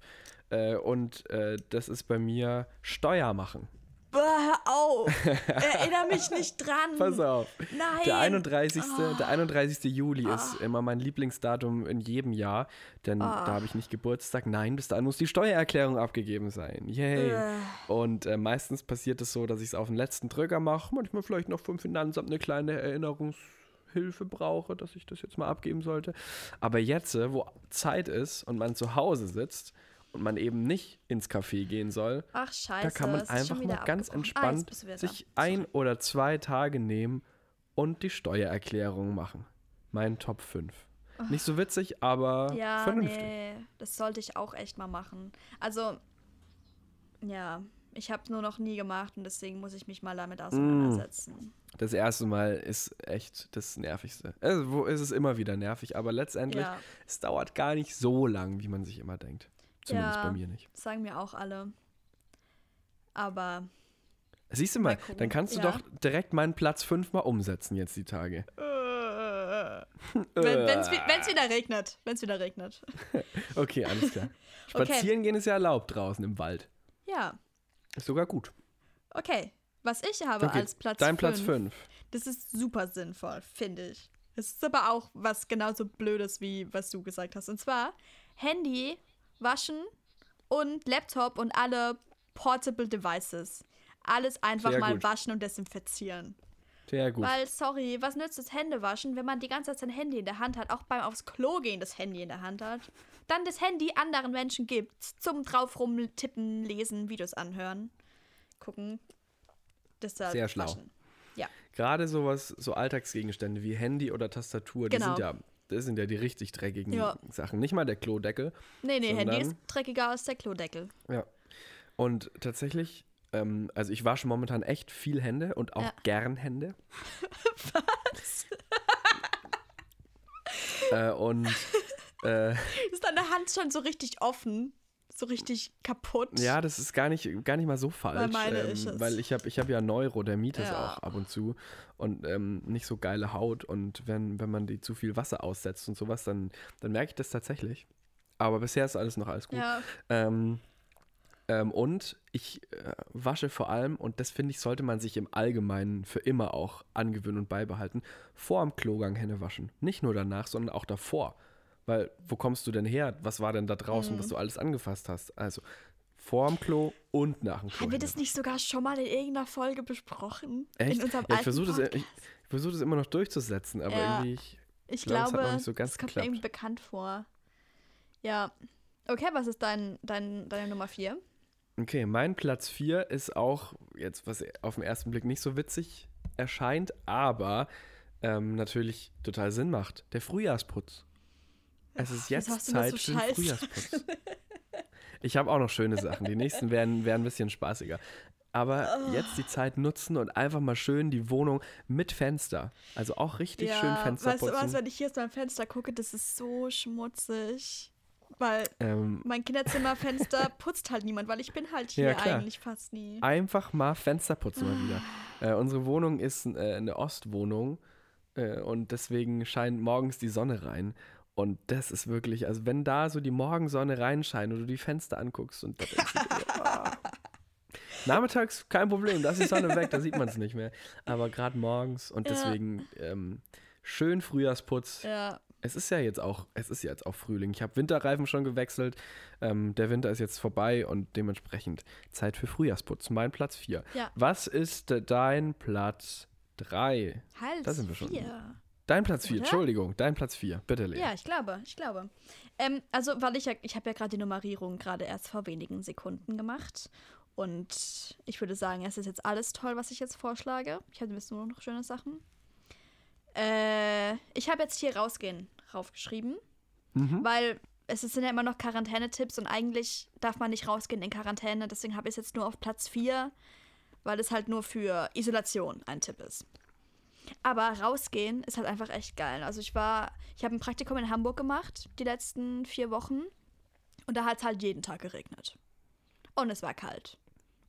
äh, und äh, das ist bei mir Steuer machen. Hör auf. Erinnere mich nicht dran. Pass auf. Nein. Der 31. Ah. Der 31. Juli ist immer mein Lieblingsdatum in jedem Jahr, denn Ah. da habe ich nicht Geburtstag. Nein, bis dahin muss die Steuererklärung abgegeben sein. Yay. Äh. Und äh, meistens passiert es so, dass ich es auf den letzten Drücker mache, manchmal vielleicht noch vom Finanzamt eine kleine Erinnerungshilfe brauche, dass ich das jetzt mal abgeben sollte. Aber jetzt, äh, wo Zeit ist und man zu Hause sitzt und man eben nicht ins Café gehen soll, Ach, scheiße. da kann man es einfach mal ganz abgebrochen. entspannt Ah, sich ein oder zwei Tage nehmen und die Steuererklärung machen. Mein Top 5. Nicht so witzig, aber Ja, vernünftig. nee, das sollte ich auch echt mal machen. Also, ja, ich habe nur noch nie gemacht und deswegen muss ich mich mal damit Mm. auseinandersetzen. Das erste Mal ist echt das Nervigste. Also, wo ist es immer wieder nervig, aber letztendlich, Ja, es dauert gar nicht so lang, wie man sich immer denkt. Zumindest Ja. bei mir nicht. das sagen mir auch alle. Aber, Siehst du mal, Mal dann kannst du Ja. doch direkt meinen Platz 5 mal umsetzen jetzt die Tage. wenn es wieder regnet, wenn es wieder regnet. Okay, alles klar. Okay. Spazieren gehen ist ja erlaubt draußen im Wald. Ja, Ist sogar gut. okay. Was ich habe Okay, als Platz Dein Platz fünf, 5. Das ist super sinnvoll, finde ich. Es ist aber auch was genauso Blödes, wie was du gesagt hast. Und zwar Handy, Waschen und Laptop und alle Portable Devices. Alles einfach Sehr mal gut. waschen und desinfizieren. Sehr gut. Weil, sorry, was nützt das Händewaschen, wenn man die ganze Zeit sein Handy in der Hand hat, auch beim aufs Klo gehen das Handy in der Hand hat, dann das Handy anderen Menschen gibt, zum drauf rumtippen, lesen, Videos anhören, gucken. Deshalb Sehr schlau. waschen. Ja. Gerade sowas, so Alltagsgegenstände wie Handy oder Tastatur, die Genau. sind ja, das sind ja die richtig dreckigen Ja. Sachen. Nicht mal der Klodeckel. Nee, nee, Handy Sondern- ist dreckiger als der Klodeckel. Ja. Und tatsächlich, ähm, also ich wasche momentan echt viel Hände und auch Ja. gern Hände. äh, und äh, Ist deine Hand schon so richtig offen? So richtig kaputt? ja, das ist gar nicht, gar nicht mal so falsch. meine ähm, ist es. Weil ich habe ich hab ja Neurodermitis Ja. auch ab und zu und ähm, nicht so geile Haut. Und wenn, wenn man die zu viel Wasser aussetzt und sowas, dann, dann merke ich das tatsächlich. Aber bisher ist alles noch alles gut. Ja. Ähm, ähm, und ich äh, wasche vor allem, und das finde ich, sollte man sich im Allgemeinen für immer auch angewöhnen und beibehalten, vor dem Klogang Hände waschen. Nicht nur danach, sondern auch davor. Weil, wo kommst du denn her? Was war denn da draußen, Mhm. was du alles angefasst hast? Also, vor dem Klo und nach dem Klo. Haben wir das nicht sogar schon mal in irgendeiner Folge besprochen? Echt? In unserem Ja, ich versuche das, ich, ich versuch das immer noch durchzusetzen, aber Ja. irgendwie. Ich, Ich glaube, es so das kommt irgendwie bekannt vor. Ja. Okay, was ist dein, dein, deine Nummer 4? Okay, mein Platz 4 ist auch jetzt, was auf den ersten Blick nicht so witzig erscheint, aber ähm, natürlich total Sinn macht. Der Frühjahrsputz. Es ist jetzt Zeit so für den? Frühjahrsputz. Ich habe auch noch schöne Sachen. Die nächsten werden, werden ein bisschen spaßiger. Aber Oh. jetzt die Zeit nutzen und einfach mal schön die Wohnung mit Fenster. Also auch richtig schön Fenster weißt du putzen. was, wenn ich hier aus meinem Fenster gucke, das ist so schmutzig. Weil ähm, mein Kinderzimmerfenster putzt halt niemand, weil ich bin halt hier Ja, eigentlich fast nie. einfach mal Fenster putzen mal wieder. Ah. Äh, unsere Wohnung ist äh, eine Ostwohnung äh, und deswegen scheint morgens die Sonne rein. Und das ist wirklich, also wenn da so die Morgensonne reinscheint und du die Fenster anguckst und da denkst du ah. Nachmittags kein Problem, da ist die Sonne weg, da sieht man es nicht mehr. Aber gerade morgens und Ja. deswegen ähm, schön Frühjahrsputz. Ja, Es ist ja jetzt auch, es ist ja jetzt auch Frühling. Ich habe Winterreifen schon gewechselt. Ähm, der Winter ist jetzt vorbei und dementsprechend Zeit für Frühjahrsputz. Mein Platz 4. Ja. Was ist dein Platz 3? halt Da sind wir schon. vier. Dein Platz 4, Oder? Entschuldigung, dein Platz 4. Bitte, Lea. Ja, ich glaube, ich glaube. Ähm, also, weil ich ja, ich habe ja gerade die Nummerierung gerade erst vor wenigen Sekunden gemacht. Und ich würde sagen, es ist jetzt alles toll, was ich jetzt vorschlage. Ich habe ein bisschen nur noch schöne Sachen. Äh, ich habe jetzt hier rausgehen raufgeschrieben, Mhm. weil es sind ja immer noch Quarantänetipps und eigentlich darf man nicht rausgehen in Quarantäne. Deswegen habe ich es jetzt nur auf Platz 4, weil es halt nur für Isolation ein Tipp ist. Aber rausgehen ist halt einfach echt geil. Also ich war, ich habe ein Praktikum in Hamburg gemacht, die letzten vier Wochen. Und da hat es halt jeden Tag geregnet. Und es war kalt.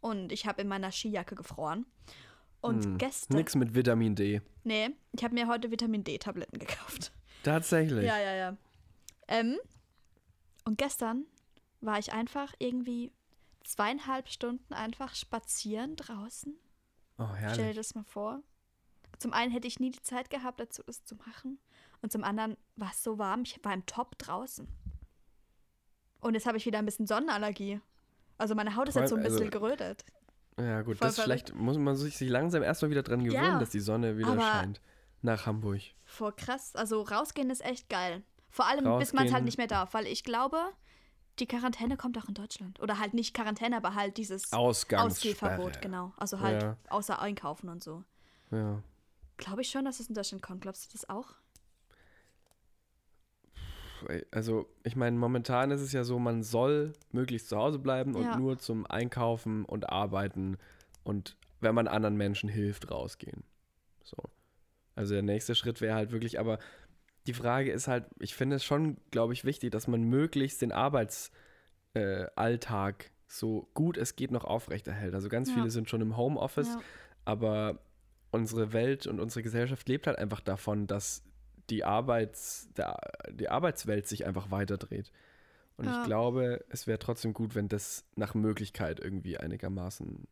Und ich habe in meiner Skijacke gefroren. Und Hm, gestern. Nix mit Vitamin D. Nee, ich habe mir heute Vitamin D-Tabletten gekauft. Tatsächlich. Ja, ja, ja. Ähm, und gestern war ich einfach irgendwie zweieinhalb Stunden einfach spazieren draußen. Oh, Stell dir herrlich. das mal vor. Zum einen hätte ich nie die Zeit gehabt, dazu das zu machen. Und zum anderen war es so warm, ich war im Top draußen. Und jetzt habe ich wieder ein bisschen Sonnenallergie. Also meine Haut ist jetzt so ein Voll, also- bisschen gerötet. Ja, gut, Voll das schlecht. Muss man sich langsam erstmal wieder dran gewöhnen, Ja, dass die Sonne wieder scheint. Nach Hamburg. Voll krass. Also rausgehen ist echt geil. Vor allem, bis man es halt Rausgehen. nicht mehr darf. Weil ich glaube, die Quarantäne kommt auch in Deutschland. Oder halt nicht Quarantäne, aber halt dieses. Ausgehverbot, genau. Also halt Ja. außer einkaufen und so. Ja. Glaube ich schon, dass es in Deutschland kommt. Glaubst du das auch? Also, ich meine, momentan ist es ja so, man soll möglichst zu Hause bleiben und Ja. nur zum Einkaufen und Arbeiten und wenn man anderen Menschen hilft, rausgehen. So. Also der nächste Schritt wäre halt wirklich, aber die Frage ist halt, ich finde es schon, glaube ich, wichtig, dass man möglichst den Arbeitsalltag äh, so gut es geht noch aufrechterhält. Also ganz Ja. viele sind schon im Homeoffice, Ja. aber unsere Welt und unsere Gesellschaft lebt halt einfach davon, dass die, Arbeits, der, die Arbeitswelt sich einfach weiterdreht. Und Ja. ich glaube, es wäre trotzdem gut, wenn das nach Möglichkeit irgendwie einigermaßen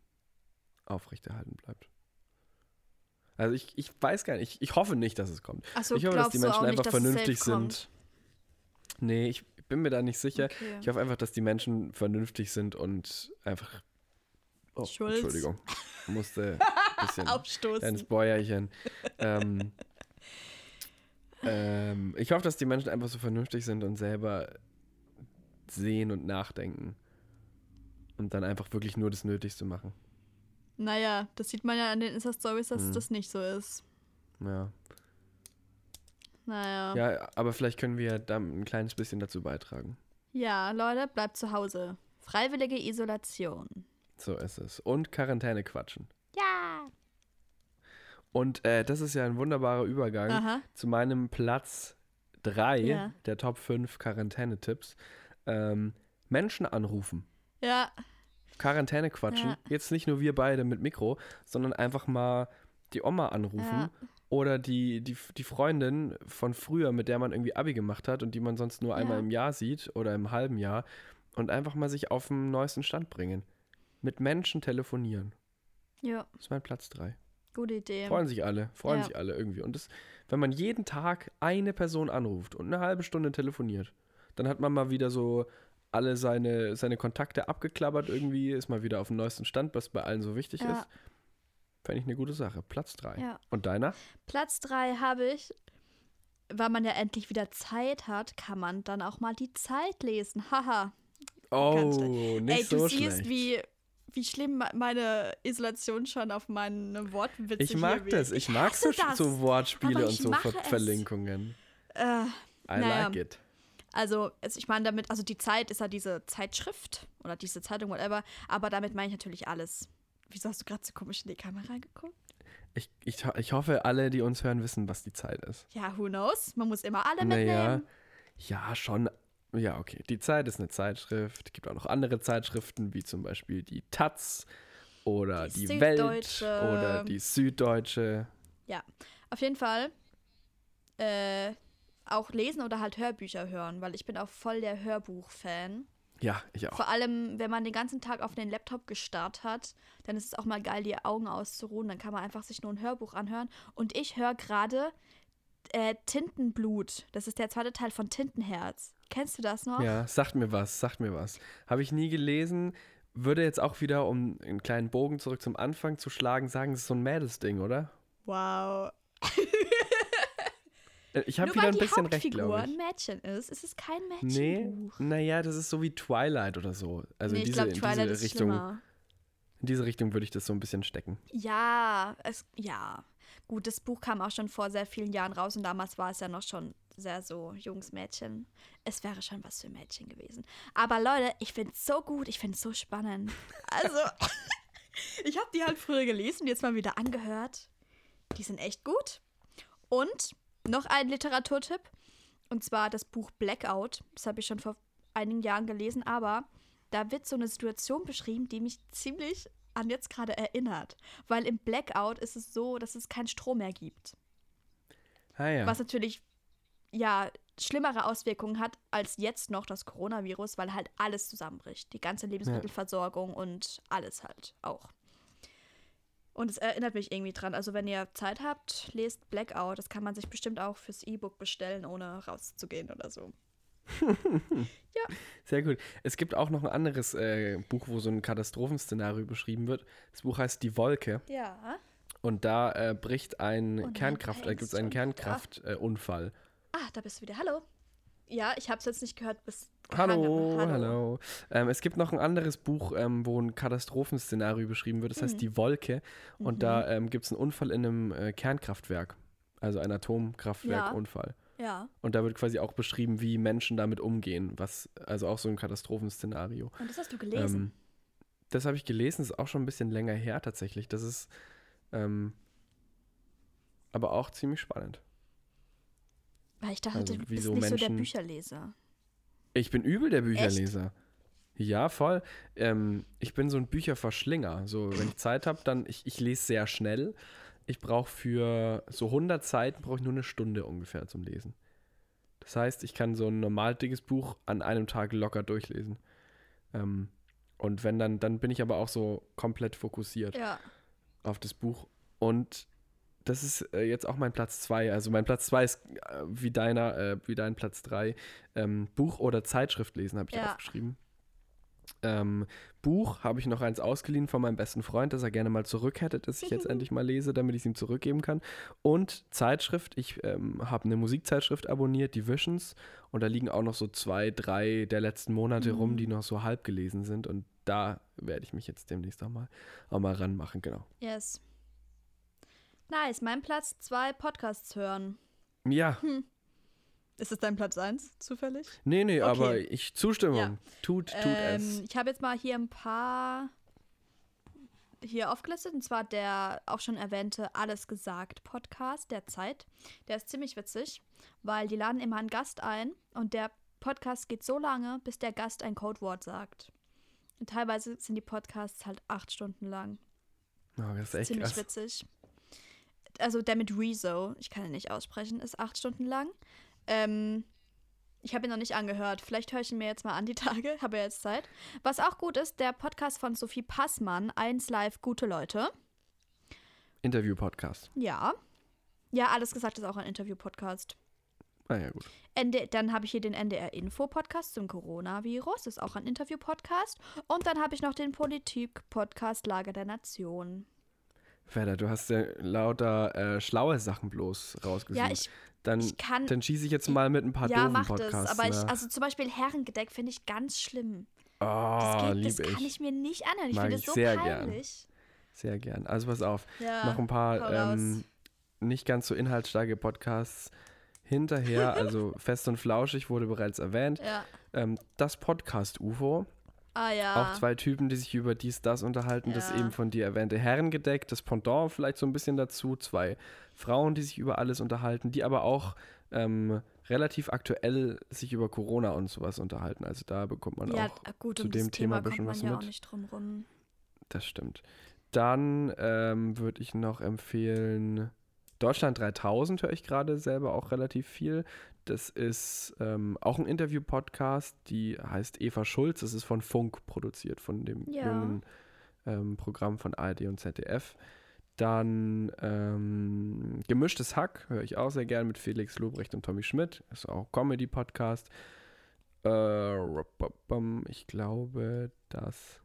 aufrechterhalten bleibt. Also ich, ich weiß gar nicht, ich, ich hoffe nicht, dass es kommt. Achso, ich hoffe, dass die Menschen nicht, einfach vernünftig safe kommt? sind. Nee, ich bin mir da nicht sicher. Okay. Ich hoffe einfach, dass die Menschen vernünftig sind und einfach. Oh, Schulz. Entschuldigung. Musste bisschen. Aufstoßen. Kleines Bäuerchen. ähm, ähm, ich hoffe, dass die Menschen einfach so vernünftig sind und selber sehen und nachdenken. Und dann einfach wirklich nur das Nötigste machen. Naja, das sieht man ja an den Insta-Stories, dass Hm. das nicht so ist. Ja. Naja. Ja, aber vielleicht können wir da ein kleines bisschen dazu beitragen. Ja, Leute, bleibt zu Hause. Freiwillige Isolation. So ist es. Und Quarantäne quatschen. Und äh, das ist ja ein wunderbarer Übergang Aha. zu meinem Platz 3 Ja. der Top 5 Quarantänetipps. Ähm, Menschen anrufen. Ja. Quarantäne quatschen. Ja. Jetzt nicht nur wir beide mit Mikro, sondern einfach mal die Oma anrufen Ja. oder die, die, die Freundin von früher, mit der man irgendwie Abi gemacht hat und die man sonst nur einmal Ja. im Jahr sieht oder im halben Jahr und einfach mal sich auf den neuesten Stand bringen. Mit Menschen telefonieren. Ja, Das ist mein Platz 3. gute Idee. Freuen sich alle, freuen Ja. sich alle irgendwie. Und das, wenn man jeden Tag eine Person anruft und eine halbe Stunde telefoniert, dann hat man mal wieder so alle seine, seine Kontakte abgeklappert irgendwie, ist mal wieder auf dem neuesten Stand, was bei allen so wichtig Ja. ist. Fände ich eine gute Sache. Platz 3. Ja. Und deiner? Platz 3 habe ich, weil man ja endlich wieder Zeit hat, kann man dann auch mal die Zeit lesen. Haha. Oh, nicht Ey, du so siehst, schlecht. wie wie schlimm meine Isolation schon auf meine Wortwitze Ich mag das. Ich mag so, das. so Wortspiele und so Ver es. Verlinkungen. Äh, I Naja. like it. also, es- ich meine damit, also die Zeit ist ja diese Zeitschrift oder diese Zeitung, whatever, aber damit meine ich natürlich alles. Wieso hast du gerade so komisch in die Kamera geguckt? Ich, ich, ich hoffe, alle, die uns hören, wissen, was die Zeit ist. Ja, who knows? Man muss immer alle Naja, mitnehmen. ja, schon. Ja, okay. Die Zeit ist eine Zeitschrift. Es gibt auch noch andere Zeitschriften, wie zum Beispiel die Taz oder Die die, Welt oder die Süddeutsche. Auf jeden Fall äh, auch lesen oder halt Hörbücher hören, weil ich bin auch voll der Hörbuch-Fan. Ja, ich auch. Vor allem, wenn man den ganzen Tag auf den Laptop gestarrt hat, dann ist es auch mal geil, die Augen auszuruhen. Dann kann man einfach sich nur ein Hörbuch anhören. Und ich höre gerade äh, Tintenblut. Das ist der zweite Teil von Tintenherz. Kennst du das noch? Ja, sagt mir was, sagt mir was. Habe ich nie gelesen. Würde jetzt auch wieder, um einen kleinen Bogen zurück zum Anfang zu schlagen, sagen, es ist so ein Mädelsding, oder? Wow. Äh, Ich habe wieder ein bisschen recht, Hauptfigur glaube ein ich. Mädchen ist, ist es kein Nee, Mädchenbuch. naja, das ist so wie Twilight oder so. Also nee, in ich diese, glaube, in Twilight diese ist Richtung, schlimmer. in diese Richtung würde ich das so ein bisschen stecken. Ja, es, ja. Gut, das Buch kam auch schon vor sehr vielen Jahren raus und damals war es ja noch schon sehr so Jungs, Mädchen. Es wäre schon was für Mädchen gewesen. Aber Leute, ich finde es so gut, ich finde es so spannend. Also, ich habe die halt früher gelesen jetzt mal wieder angehört. Die sind echt gut. Und noch ein Literaturtipp, und zwar das Buch Blackout. Das habe ich schon vor einigen Jahren gelesen, aber da wird so eine Situation beschrieben, die mich ziemlich an jetzt gerade erinnert. Weil im Blackout ist es so, dass es keinen Strom mehr gibt. Ah ja. Was natürlich, ja, schlimmere Auswirkungen hat als jetzt noch das Coronavirus, weil halt alles zusammenbricht. Die ganze Lebensmittelversorgung und alles halt auch. Und es erinnert mich irgendwie dran. Also, wenn ihr Zeit habt, lest Blackout. Das kann man sich bestimmt auch fürs E-Book bestellen, ohne rauszugehen oder so. Sehr gut. Es gibt auch noch ein anderes äh, Buch, wo so ein Katastrophenszenario beschrieben wird. Das Buch heißt Die Wolke. Ja. Und da äh, bricht ein nein, Kernkraft, äh, gibt es einen und- Kernkraftunfall. Ah, da bist du wieder. Hallo. Ja, ich habe es jetzt nicht gehört bis. Hallo, Hange. hallo. Ähm, es gibt noch ein anderes Buch, ähm, wo ein Katastrophenszenario beschrieben wird. Das heißt Die Wolke. Und da ähm, gibt es einen Unfall in einem äh, Kernkraftwerk. Also ein Atomkraftwerkunfall. Ja. Und da wird quasi auch beschrieben, wie Menschen damit umgehen. Was, also auch so ein Katastrophenszenario. Und das hast du gelesen. Ähm, das habe ich gelesen, das ist auch schon ein bisschen länger her tatsächlich. Das ist ähm, aber auch ziemlich spannend. Weil ich dachte, also du bist so nicht so der Menschen- Bücherleser. Ich bin übel der Bücherleser. Ja, voll. Ähm, ich bin so ein Bücherverschlinger. So, wenn ich Zeit habe, dann, ich, ich lese sehr schnell. Ich brauche für so 100 Seiten, brauche ich nur eine Stunde ungefähr zum Lesen. Das heißt, ich kann so ein normal dickes Buch an einem Tag locker durchlesen. Ähm, und wenn dann, dann bin ich aber auch so komplett fokussiert. Ja. auf das Buch. Und das ist äh, jetzt auch mein Platz 2. Also mein Platz 2 ist äh, wie deiner, äh, wie dein Platz 3. Ähm, Buch oder Zeitschrift lesen, habe ich Ja. aufgeschrieben. Ähm, Buch habe ich noch eins ausgeliehen von meinem besten Freund, das er gerne mal zurück hätte, das ich jetzt endlich mal lese, damit ich es ihm zurückgeben kann. Und Zeitschrift, ich ähm, habe eine Musikzeitschrift abonniert, die Visions. Und da liegen auch noch so zwei, drei der letzten Monate Mhm. rum, die noch so halb gelesen sind. Und da werde ich mich jetzt demnächst auch mal, auch mal ranmachen, genau. Yes. Nice. Mein Platz zwei Podcasts hören. Ja, Ist es dein Platz eins zufällig? nee, nee, Okay. aber ich Zustimmung. Ja. Tut, tut Ähm, es. ich habe jetzt mal hier ein paar hier aufgelistet. Und zwar der auch schon erwähnte Alles gesagt Podcast der Zeit. Der ist ziemlich witzig, weil die laden immer einen Gast ein und der Podcast geht so lange, bis der Gast ein Codewort sagt. Und teilweise sind die Podcasts halt acht Stunden lang. Oh, das ist echt Ziemlich krass. witzig. Also der mit Rezo, ich kann ihn nicht aussprechen, ist acht Stunden lang. Ähm, ich habe ihn noch nicht angehört. Vielleicht höre ich ihn mir jetzt mal an die Tage. Habe ja jetzt Zeit. Was auch gut ist, der Podcast von Sophie Passmann, 1 Live, gute Leute. Interview-Podcast. Ja. Ja, alles gesagt ist auch ein Interview-Podcast. Ah ja, gut. ND dann habe ich hier den NDR-Info-Podcast zum Coronavirus, ist auch ein Interview-Podcast. Und dann habe ich noch den Politik-Podcast Lager der Nation. Werder, du hast ja lauter äh, schlaue Sachen bloß rausgesucht. Ja, ich dann, ich kann- dann schieße ich jetzt mal mit ein paar ja, doofen mach Podcasts. das. Aber ich, ne? also zum Beispiel Herrengedeck finde ich ganz schlimm. Oh, geht, liebe das kann ich. ich mir nicht anhören. Ich finde es so sehr gern. peinlich. Sehr gern. Also pass auf, Ja, noch ein paar ähm, nicht ganz so inhaltsstarke Podcasts hinterher. Also Fest und Flauschig wurde bereits erwähnt. Ja. Ähm, das Podcast UFO. Ah ja. Auch zwei Typen, die sich über dies, das unterhalten. Das Ja. eben von dir erwähnte Herrengedeck, das Pendant vielleicht so ein bisschen dazu. Zwei Frauen, die sich über alles unterhalten, die aber auch ähm, relativ aktuell sich über Corona und sowas unterhalten. Also da bekommt man ja, auch gut, zu um dem das Thema Thema ein bisschen was ja mit. auch nicht drum rum. Das stimmt. Dann ähm, würde ich noch empfehlen, Deutschland 3000 höre ich gerade selber auch relativ viel. Das ist ähm, auch ein Interview-Podcast, die heißt Eva Schulz. Das ist von Funk produziert, von dem Ja. jungen ähm, Programm von ARD und ZDF. Dann ähm, Gemischtes Hack höre ich auch sehr gern mit Felix Lobrecht und Tommy Schmidt. Ist auch Comedy-Podcast. Äh, ich glaube, das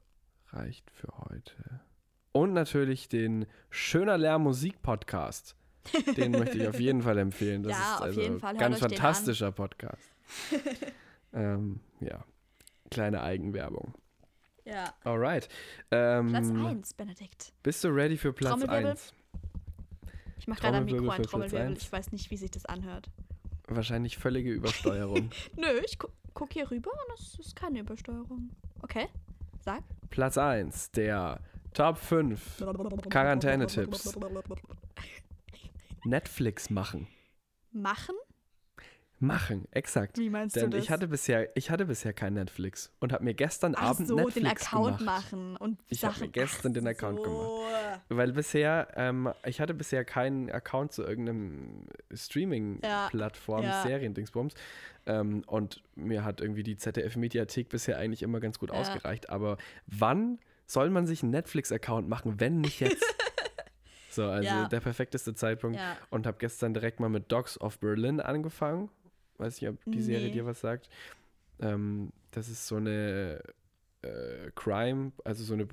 reicht für heute. Und natürlich den Schöner Lärm Musik Podcast. Den möchte ich auf jeden Fall empfehlen. Das Ja, ist also jeden Fall. Hört ganz fantastischer Podcast. ähm, ja, kleine Eigenwerbung. Ja. Alright. Platz Ähm, 1, Benedikt. bist du ready für Platz Trommelwirbel. 1? Ich mache gerade am Mikro Platz Trommelwirbel. Ich weiß nicht, wie sich das anhört. Wahrscheinlich völlige Übersteuerung. Nö, ich gu guck hier rüber und es ist keine Übersteuerung. Okay, sag. Platz 1 der Top 5 Quarantänetipps. Netflix machen. Machen? Machen, exakt. Wie meinst Denn du das? ich hatte bisher, ich hatte bisher kein Netflix und habe mir gestern Ach Abend so, Netflix den Account gemacht. machen und Ich hab Sachen. mir gestern Ach den Account so. Weil bisher, ähm, ich hatte bisher keinen Account zu irgendeinem Streaming-Plattform, Ja. Seriendingsbums. Ähm, und mir hat irgendwie die ZDF-Mediathek bisher eigentlich immer ganz gut Ja. ausgereicht. Aber wann soll man sich einen Netflix-Account machen, wenn nicht jetzt? so, also Ja. der perfekteste Zeitpunkt. Ja. Und habe gestern direkt mal mit Dogs of Berlin angefangen. Weiß nicht, ob die Serie Nee. dir was sagt. Ähm, das ist so eine äh, Crime, also so eine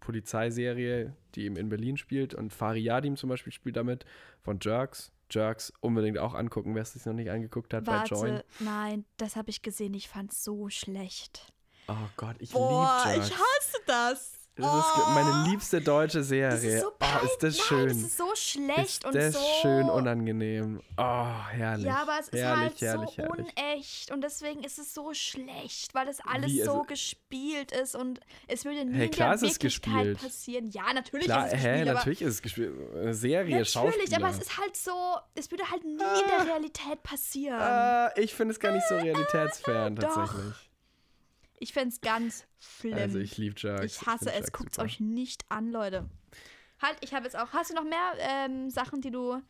Polizeiserie, die eben in Berlin spielt. Und Fari Yadim zum Beispiel spielt damit von Jerks. Jerks unbedingt auch angucken, wer es sich noch nicht angeguckt hat bei Join. Warte, nein, das habe ich gesehen. Ich fand's so schlecht. Oh Gott, ich Boah, liebe Jerks. ich hasse das. Das ist ge- meine liebste deutsche Das Serie. ist so oh, ist das Nein, schön. das ist so schlecht ist und das so. schön unangenehm. Oh, herrlich. Ja, aber es ist herrlich, halt herrlich, so herrlich. unecht und deswegen ist es so schlecht, weil das alles Wie, so also- gespielt ist und es würde nie Hey, in klar der ist Wirklichkeit gespielt. passieren. Ja, natürlich Klar, ist es hä, gespielt, natürlich ist es gespielt. Eine Serie, Schauspieler. natürlich, aber es ist halt so, es würde halt nie in der Realität passieren. Ah, ich finde es gar nicht so realitätsfern, Doch. tatsächlich. Ich fände es ganz schlimm. Also, ich liebe Jerks. Ich hasse find es, guckt's super. euch nicht an, Leute. Halt, ich habe jetzt auch. Hast du noch mehr ähm, Sachen, die du,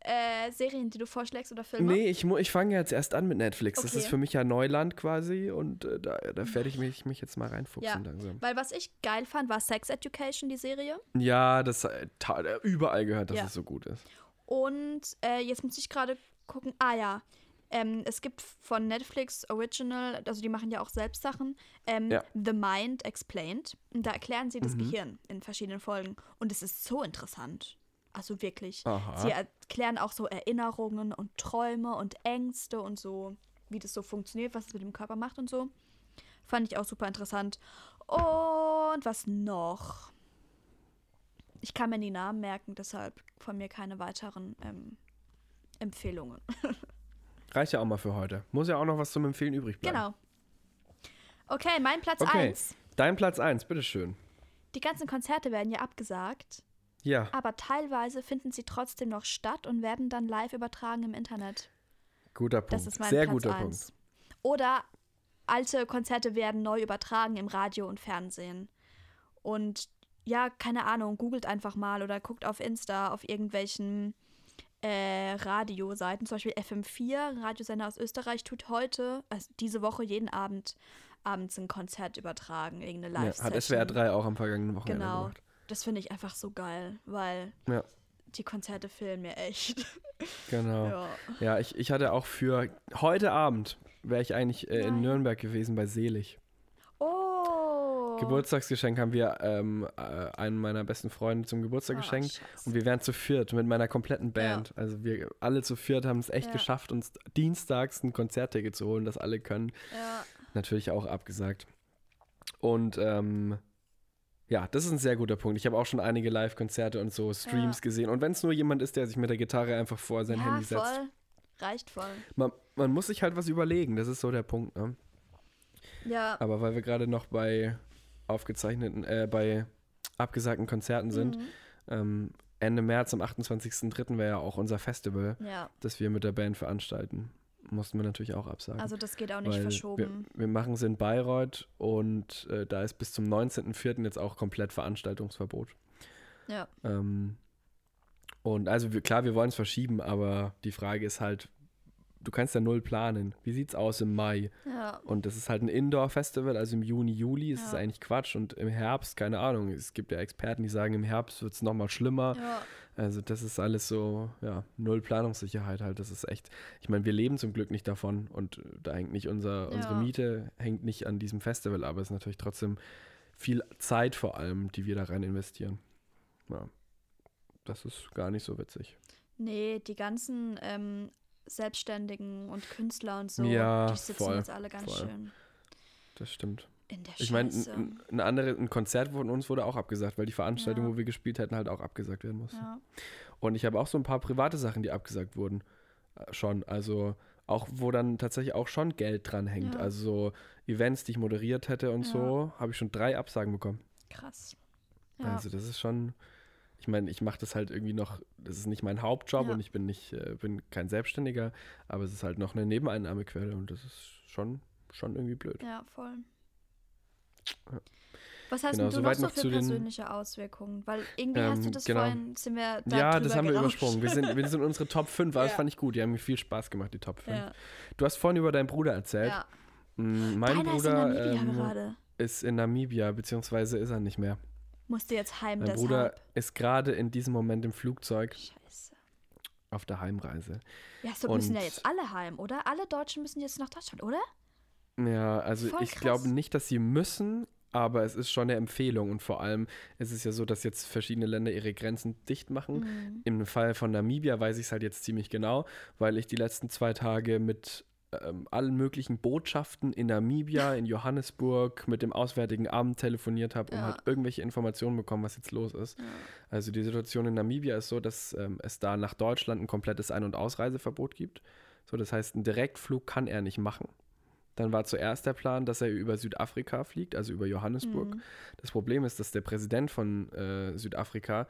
äh, Serien, die du vorschlägst oder Filme? Nee, ich, ich fange jetzt erst an mit Netflix. Das Okay. ist für mich ja Neuland quasi und äh, da, da werde ich mich, mich jetzt mal reinfuchsen Ja. langsam. Weil was ich geil fand, war Sex Education, die Serie. Ja, das äh, ta- überall gehört, dass Ja. es so gut ist. Und äh, jetzt muss ich gerade gucken. Ah ja. Ähm, es gibt von Netflix Original, also die machen ja auch selbst Sachen, ähm, Ja. The Mind Explained. Und da erklären sie das Mhm. Gehirn in verschiedenen Folgen. Und es ist so interessant. Also wirklich. Aha. Sie erklären auch so Erinnerungen und Träume und Ängste und so, wie das so funktioniert, was es mit dem Körper macht und so. Fand ich auch super interessant. Und was noch? Ich kann mir die Namen merken, deshalb von mir keine weiteren ähm, Empfehlungen. Reicht ja auch mal für heute. Muss ja auch noch was zum Empfehlen übrig bleiben. Genau. Okay, mein Platz Okay. 1. Dein Platz 1, bitteschön. Die ganzen Konzerte werden ja abgesagt, Ja, aber teilweise finden sie trotzdem noch statt und werden dann live übertragen im Internet. guter Punkt. Das ist mein Sehr Platz guter 1. Punkt. Oder alte Konzerte werden neu übertragen im Radio und Fernsehen. Und ja, keine Ahnung, googelt einfach mal oder guckt auf Insta auf irgendwelchen äh, Radioseiten, zum Beispiel FM4, ein Radiosender aus Österreich, tut heute, also diese Woche jeden Abend abends ein Konzert übertragen, irgendeine Ja, live hat SWR 3 auch am vergangenen Wochenende Genau. gemacht. Das finde ich einfach so geil, weil Ja. die Konzerte fehlen mir echt. Genau. ja. Ja, ich, ich hatte auch für heute Abend, wäre ich eigentlich äh, in. Nürnberg gewesen bei Selig. Oh. Geburtstagsgeschenk haben wir ähm, äh, einen meiner besten Freunde zum Geburtstag Ah, geschenkt. Scheiße. Und wir wären zu viert mit meiner kompletten Band. Also wir alle zu viert haben es echt Ja. geschafft, uns dienstags ein Konzertticket zu holen, das alle können. Ja. Natürlich auch abgesagt. Und ähm, ja, das ist ein sehr guter Punkt. Ich habe auch schon einige Live-Konzerte und so Streams Ja. gesehen. Und wenn es nur jemand ist, der sich mit der Gitarre einfach vor sein ja, Handy setzt. voll. Reicht voll. Man, man muss sich halt was überlegen, das ist so der Punkt. Ne? Ja. Aber weil wir gerade noch bei aufgezeichneten, äh, bei abgesagten Konzerten sind, Mhm. ähm, Ende März am 28.03. wäre ja auch unser Festival, Ja. das wir mit der Band veranstalten. Mussten wir natürlich auch absagen. Also das geht auch nicht verschoben. Wir, wir machen es in Bayreuth und äh, da ist bis zum 19.04. jetzt auch komplett Veranstaltungsverbot. Ja. Ähm, und also wir, klar, wir wollen es verschieben, aber die Frage ist halt, du kannst ja null planen. Wie sieht's aus im Mai? Ja. Und das ist halt ein Indoor-Festival, also im Juni, Juli ist es Ja. eigentlich Quatsch. Und im Herbst, keine Ahnung, es gibt ja Experten, die sagen, im Herbst wird es nochmal schlimmer. Ja. Also das ist alles so, ja, null Planungssicherheit halt. Das ist echt, ich meine, wir leben zum Glück nicht davon und da hängt nicht unser, unsere. Miete, hängt nicht an diesem Festival, aber es ist natürlich trotzdem viel Zeit vor allem, die wir da rein investieren. Ja, das ist gar nicht so witzig. Nee, die ganzen ähm, Selbstständigen und Künstler und so, Ja, die sitzen voll, jetzt alle ganz voll. schön Das stimmt. in der Ich meine, ein, ein, andere, ein Konzert von uns wurde auch abgesagt, weil die Veranstaltung, Ja. wo wir gespielt hätten, halt auch abgesagt werden musste. ja. Und ich habe auch so ein paar private Sachen, die abgesagt wurden. Äh, schon. Also auch, wo dann tatsächlich auch schon Geld dran hängt. Ja. Also so Events, die ich moderiert hätte und Ja. so, habe ich schon drei Absagen bekommen. Krass. Ja. Also das ist schon. Ich meine, ich mache das halt irgendwie noch, das ist nicht mein Hauptjob Ja. und ich bin nicht, äh, bin kein Selbstständiger, aber es ist halt noch eine Nebeneinnahmequelle und das ist schon, schon irgendwie blöd. ja, voll. Ja. Was hast Genau, du noch so für zu den- persönliche Auswirkungen? Weil irgendwie hast du Ähm, das genau. vorhin, sind wir da ja, das haben wir gerauscht. übersprungen. Wir sind, wir sind unsere Top 5, aber das Ja. fand ich gut. Die haben mir viel Spaß gemacht, die Top 5. Ja, Du hast vorhin über deinen Bruder erzählt. ja. Mm, Mein Deiner Bruder ist in Namibia ähm, ist in Namibia, beziehungsweise ist er nicht mehr. Musste jetzt heim, Mein deshalb. Bruder ist gerade in diesem Moment im Flugzeug Scheiße. auf der Heimreise. Ja, so müssen ja jetzt alle heim, oder? Alle Deutschen müssen jetzt nach Deutschland, oder? Ja, also Voll ich krass. glaube nicht, dass sie müssen, aber es ist schon eine Empfehlung. Und vor allem ist es ja so, dass jetzt verschiedene Länder ihre Grenzen dicht machen. Mhm. Im Fall von Namibia weiß ich es halt jetzt ziemlich genau, weil ich die letzten zwei Tage mit ähm, allen möglichen Botschaften in Namibia, in Johannesburg, mit dem Auswärtigen Amt telefoniert habe und Ja. halt irgendwelche Informationen bekommen, was jetzt los ist. Ja. Also die Situation in Namibia ist so, dass ähm, es da nach Deutschland ein komplettes Ein- und Ausreiseverbot gibt. So, das heißt, einen Direktflug kann er nicht machen. Dann war zuerst der Plan, dass er über Südafrika fliegt, also über Johannesburg. Mhm. Das Problem ist, dass der Präsident von äh, Südafrika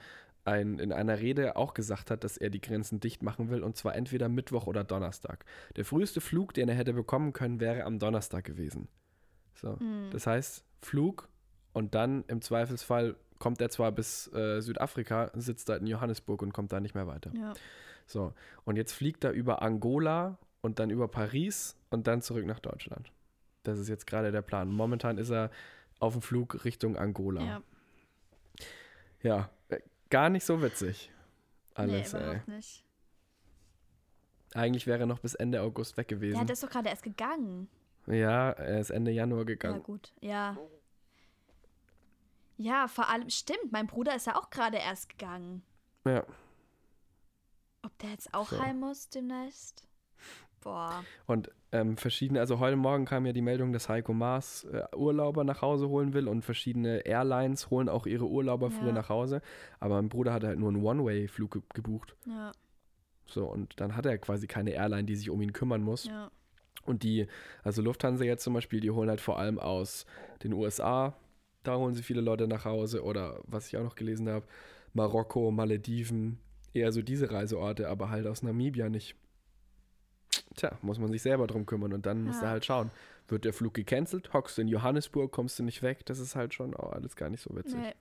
ein, in einer Rede auch gesagt hat, dass er die Grenzen dicht machen will, und zwar entweder Mittwoch oder Donnerstag. Der früheste Flug, den er hätte bekommen können, wäre am Donnerstag gewesen. So. Mhm. Das heißt, Flug und dann im Zweifelsfall kommt er zwar bis äh, Südafrika, sitzt da in Johannesburg und kommt da nicht mehr weiter. Ja. So, und jetzt fliegt er über Angola und dann über Paris und dann zurück nach Deutschland. Das ist jetzt gerade der Plan. Momentan ist er auf dem Flug Richtung Angola. ja. Ja, gar nicht so witzig. Alles, nee, ey. überhaupt nicht. Eigentlich wäre er noch bis Ende August weg Ja, gewesen. der ist doch gerade erst gegangen. Ja, er ist Ende Januar Ja, gegangen. gut. Ja. Ja, vor allem, stimmt, mein Bruder ist ja auch gerade erst gegangen. Ja. Ob der jetzt auch So. heim muss demnächst? Boah. Und ähm, verschiedene, also heute Morgen kam ja die Meldung, dass Heiko Maas äh, Urlauber nach Hause holen will und verschiedene Airlines holen auch ihre Urlauber früher Ja. nach Hause. Aber mein Bruder hat halt nur einen One-Way-Flug ge gebucht. Ja, So, und dann hat er quasi keine Airline, die sich um ihn kümmern muss. ja. Und die, also Lufthansa jetzt zum Beispiel, die holen halt vor allem aus den USA, da holen sie viele Leute nach Hause oder was ich auch noch gelesen habe, Marokko, Malediven, eher so diese Reiseorte, aber halt aus Namibia nicht. Tja, muss man sich selber drum kümmern und dann musst du Ja. halt schauen. Wird der Flug gecancelt, hockst du in Johannesburg, kommst du nicht weg, das ist halt schon auch alles gar nicht so witzig. Nee.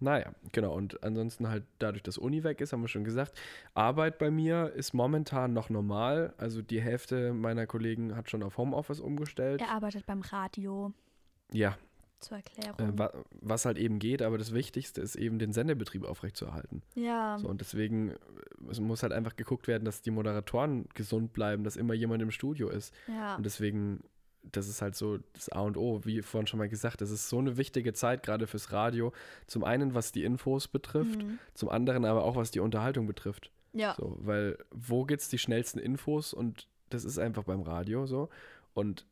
Naja, genau. Und ansonsten halt dadurch, dass Uni weg ist, haben wir schon gesagt. Arbeit bei mir ist momentan noch normal. Also die Hälfte meiner Kollegen hat schon auf Homeoffice umgestellt. Er arbeitet beim Radio, Ja, zur Erklärung. äh, wa was halt eben geht, aber das Wichtigste ist eben den Sendebetrieb aufrechtzuerhalten. ja, So, und deswegen äh, es muss halt einfach geguckt werden, dass die Moderatoren gesund bleiben, dass immer jemand im Studio ist. ja. Und deswegen, das ist halt so das A und O, wie vorhin schon mal gesagt, das ist so eine wichtige Zeit, gerade fürs Radio. Zum einen, was die Infos betrifft, Mhm. zum anderen aber auch, was die Unterhaltung betrifft. Ja, So, weil wo gibt's die schnellsten Infos und das ist einfach beim Radio so. Und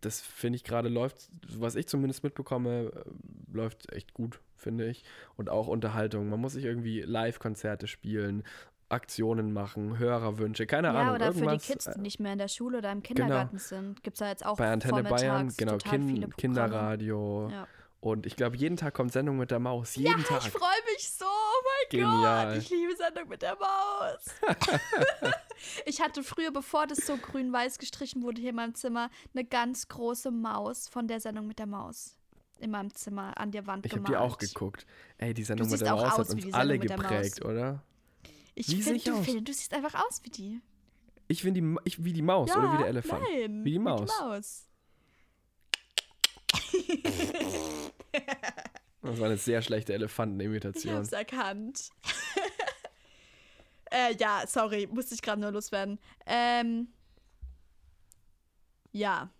das finde ich gerade läuft, was ich zumindest mitbekomme, äh, läuft echt gut, finde ich. Und auch Unterhaltung. Man muss sich irgendwie Live-Konzerte spielen, Aktionen machen, Hörerwünsche, keine ja, Ahnung. oder für die irgendwas, Kids, die äh, nicht mehr in der Schule oder im Kindergarten sind, gibt es ja jetzt auch bei Antenne Bayern, genau, kind. Kinderradio. Ja. Und ich glaube, jeden Tag kommt Sendung mit der Maus. Jeden ja, Tag. ich freue mich so. Oh mein Genial. Gott, ich liebe Sendung mit der Maus. ich hatte früher, bevor das so grün-weiß gestrichen wurde hier in meinem Zimmer, eine ganz große Maus von der Sendung mit der Maus in meinem Zimmer an der Wand Ich habe gemalt. die auch geguckt. Ey, die Sendung mit der Maus aus hat wie uns die alle geprägt, oder? Ich Wie finde, ich du? Phil, du siehst einfach aus wie die. Ich bin die, ich, wie die Maus ja, oder wie der Elefant. Nein, Wie die Maus. Maus. Das war eine sehr schlechte Ich Elefantenimitation. hab's erkannt. Äh, ja, sorry, musste ich gerade nur loswerden. Ähm, ja.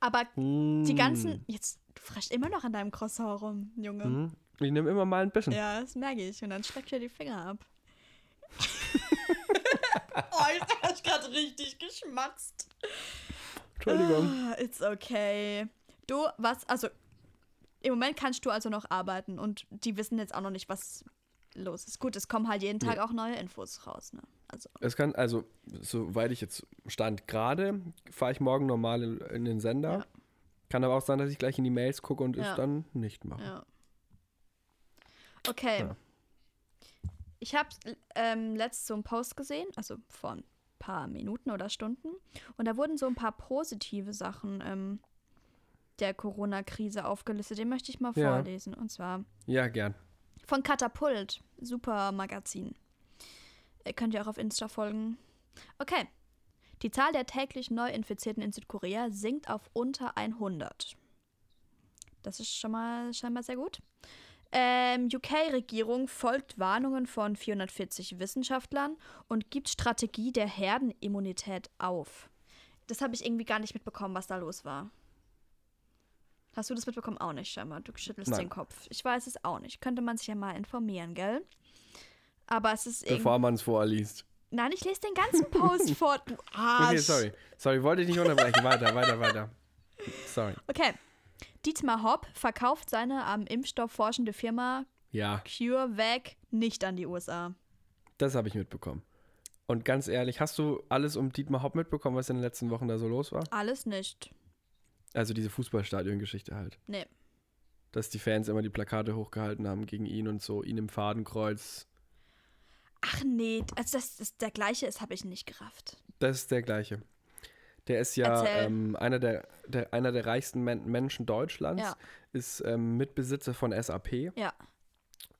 Aber die ganzen. Jetzt, du frischt immer noch an deinem Croissant rum, Junge. Hm. Ich nehme immer mal ein bisschen. Ja, das merke ich. Und dann schlägt dir die Finger ab. oh, jetzt habe ich gerade richtig geschmatzt. Entschuldigung. Ah, It's okay. Du, was, also, im Moment kannst du also noch arbeiten und die wissen jetzt auch noch nicht, was los ist. Gut, es kommen halt jeden Tag Nee. auch neue Infos raus, ne? Also, Es kann, also, soweit ich jetzt stand gerade, fahre ich morgen normal in, in den Sender. Ja. Kann aber auch sein, dass ich gleich in die Mails gucke und Ja. es dann nicht mache. ja. Okay. Ja. Ich habe ähm, letzt so einen Post gesehen, also vor ein paar Minuten oder Stunden. Und da wurden so ein paar positive Sachen ähm, der Corona-Krise aufgelistet. Den möchte ich mal Ja. vorlesen. Und zwar Ja, gern. Von Katapult, super Magazin. Ihr könnt ihr auch auf Insta folgen. Okay. Die Zahl der täglich Neuinfizierten in Südkorea sinkt auf unter 100. Das ist schon mal scheinbar sehr gut. Ähm, UK-Regierung folgt Warnungen von 440 Wissenschaftlern und gibt Strategie der Herdenimmunität auf. Das habe ich irgendwie gar nicht mitbekommen, was da los war. Hast du das mitbekommen? Auch nicht, scheinbar. Du schüttelst Nein. den Kopf. Ich weiß es auch nicht. Könnte man sich ja mal informieren, gell? Aber es ist irgendwie. Bevor man es vorliest. Nein, ich lese den ganzen Post vor, du Arsch. Okay, sorry. Sorry, wollte ich nicht unterbrechen. weiter, weiter, weiter. Sorry. Okay. Dietmar Hopp verkauft seine am Impfstoff forschende Firma Ja, CureVac nicht an die USA. das habe ich mitbekommen. Und ganz ehrlich, hast du alles um Dietmar Hopp mitbekommen, was in den letzten Wochen da so los war? Alles nicht. Also diese Fußballstadion-Geschichte halt. Nee. Dass die Fans immer die Plakate hochgehalten haben gegen ihn und so, ihn im Fadenkreuz. Ach nee, also dass das der gleiche ist, habe ich nicht gerafft. Das ist der gleiche. Der ist ja ähm, einer, der, der, einer der reichsten Men Menschen Deutschlands, Ja. ist ähm, Mitbesitzer von SAP Ja.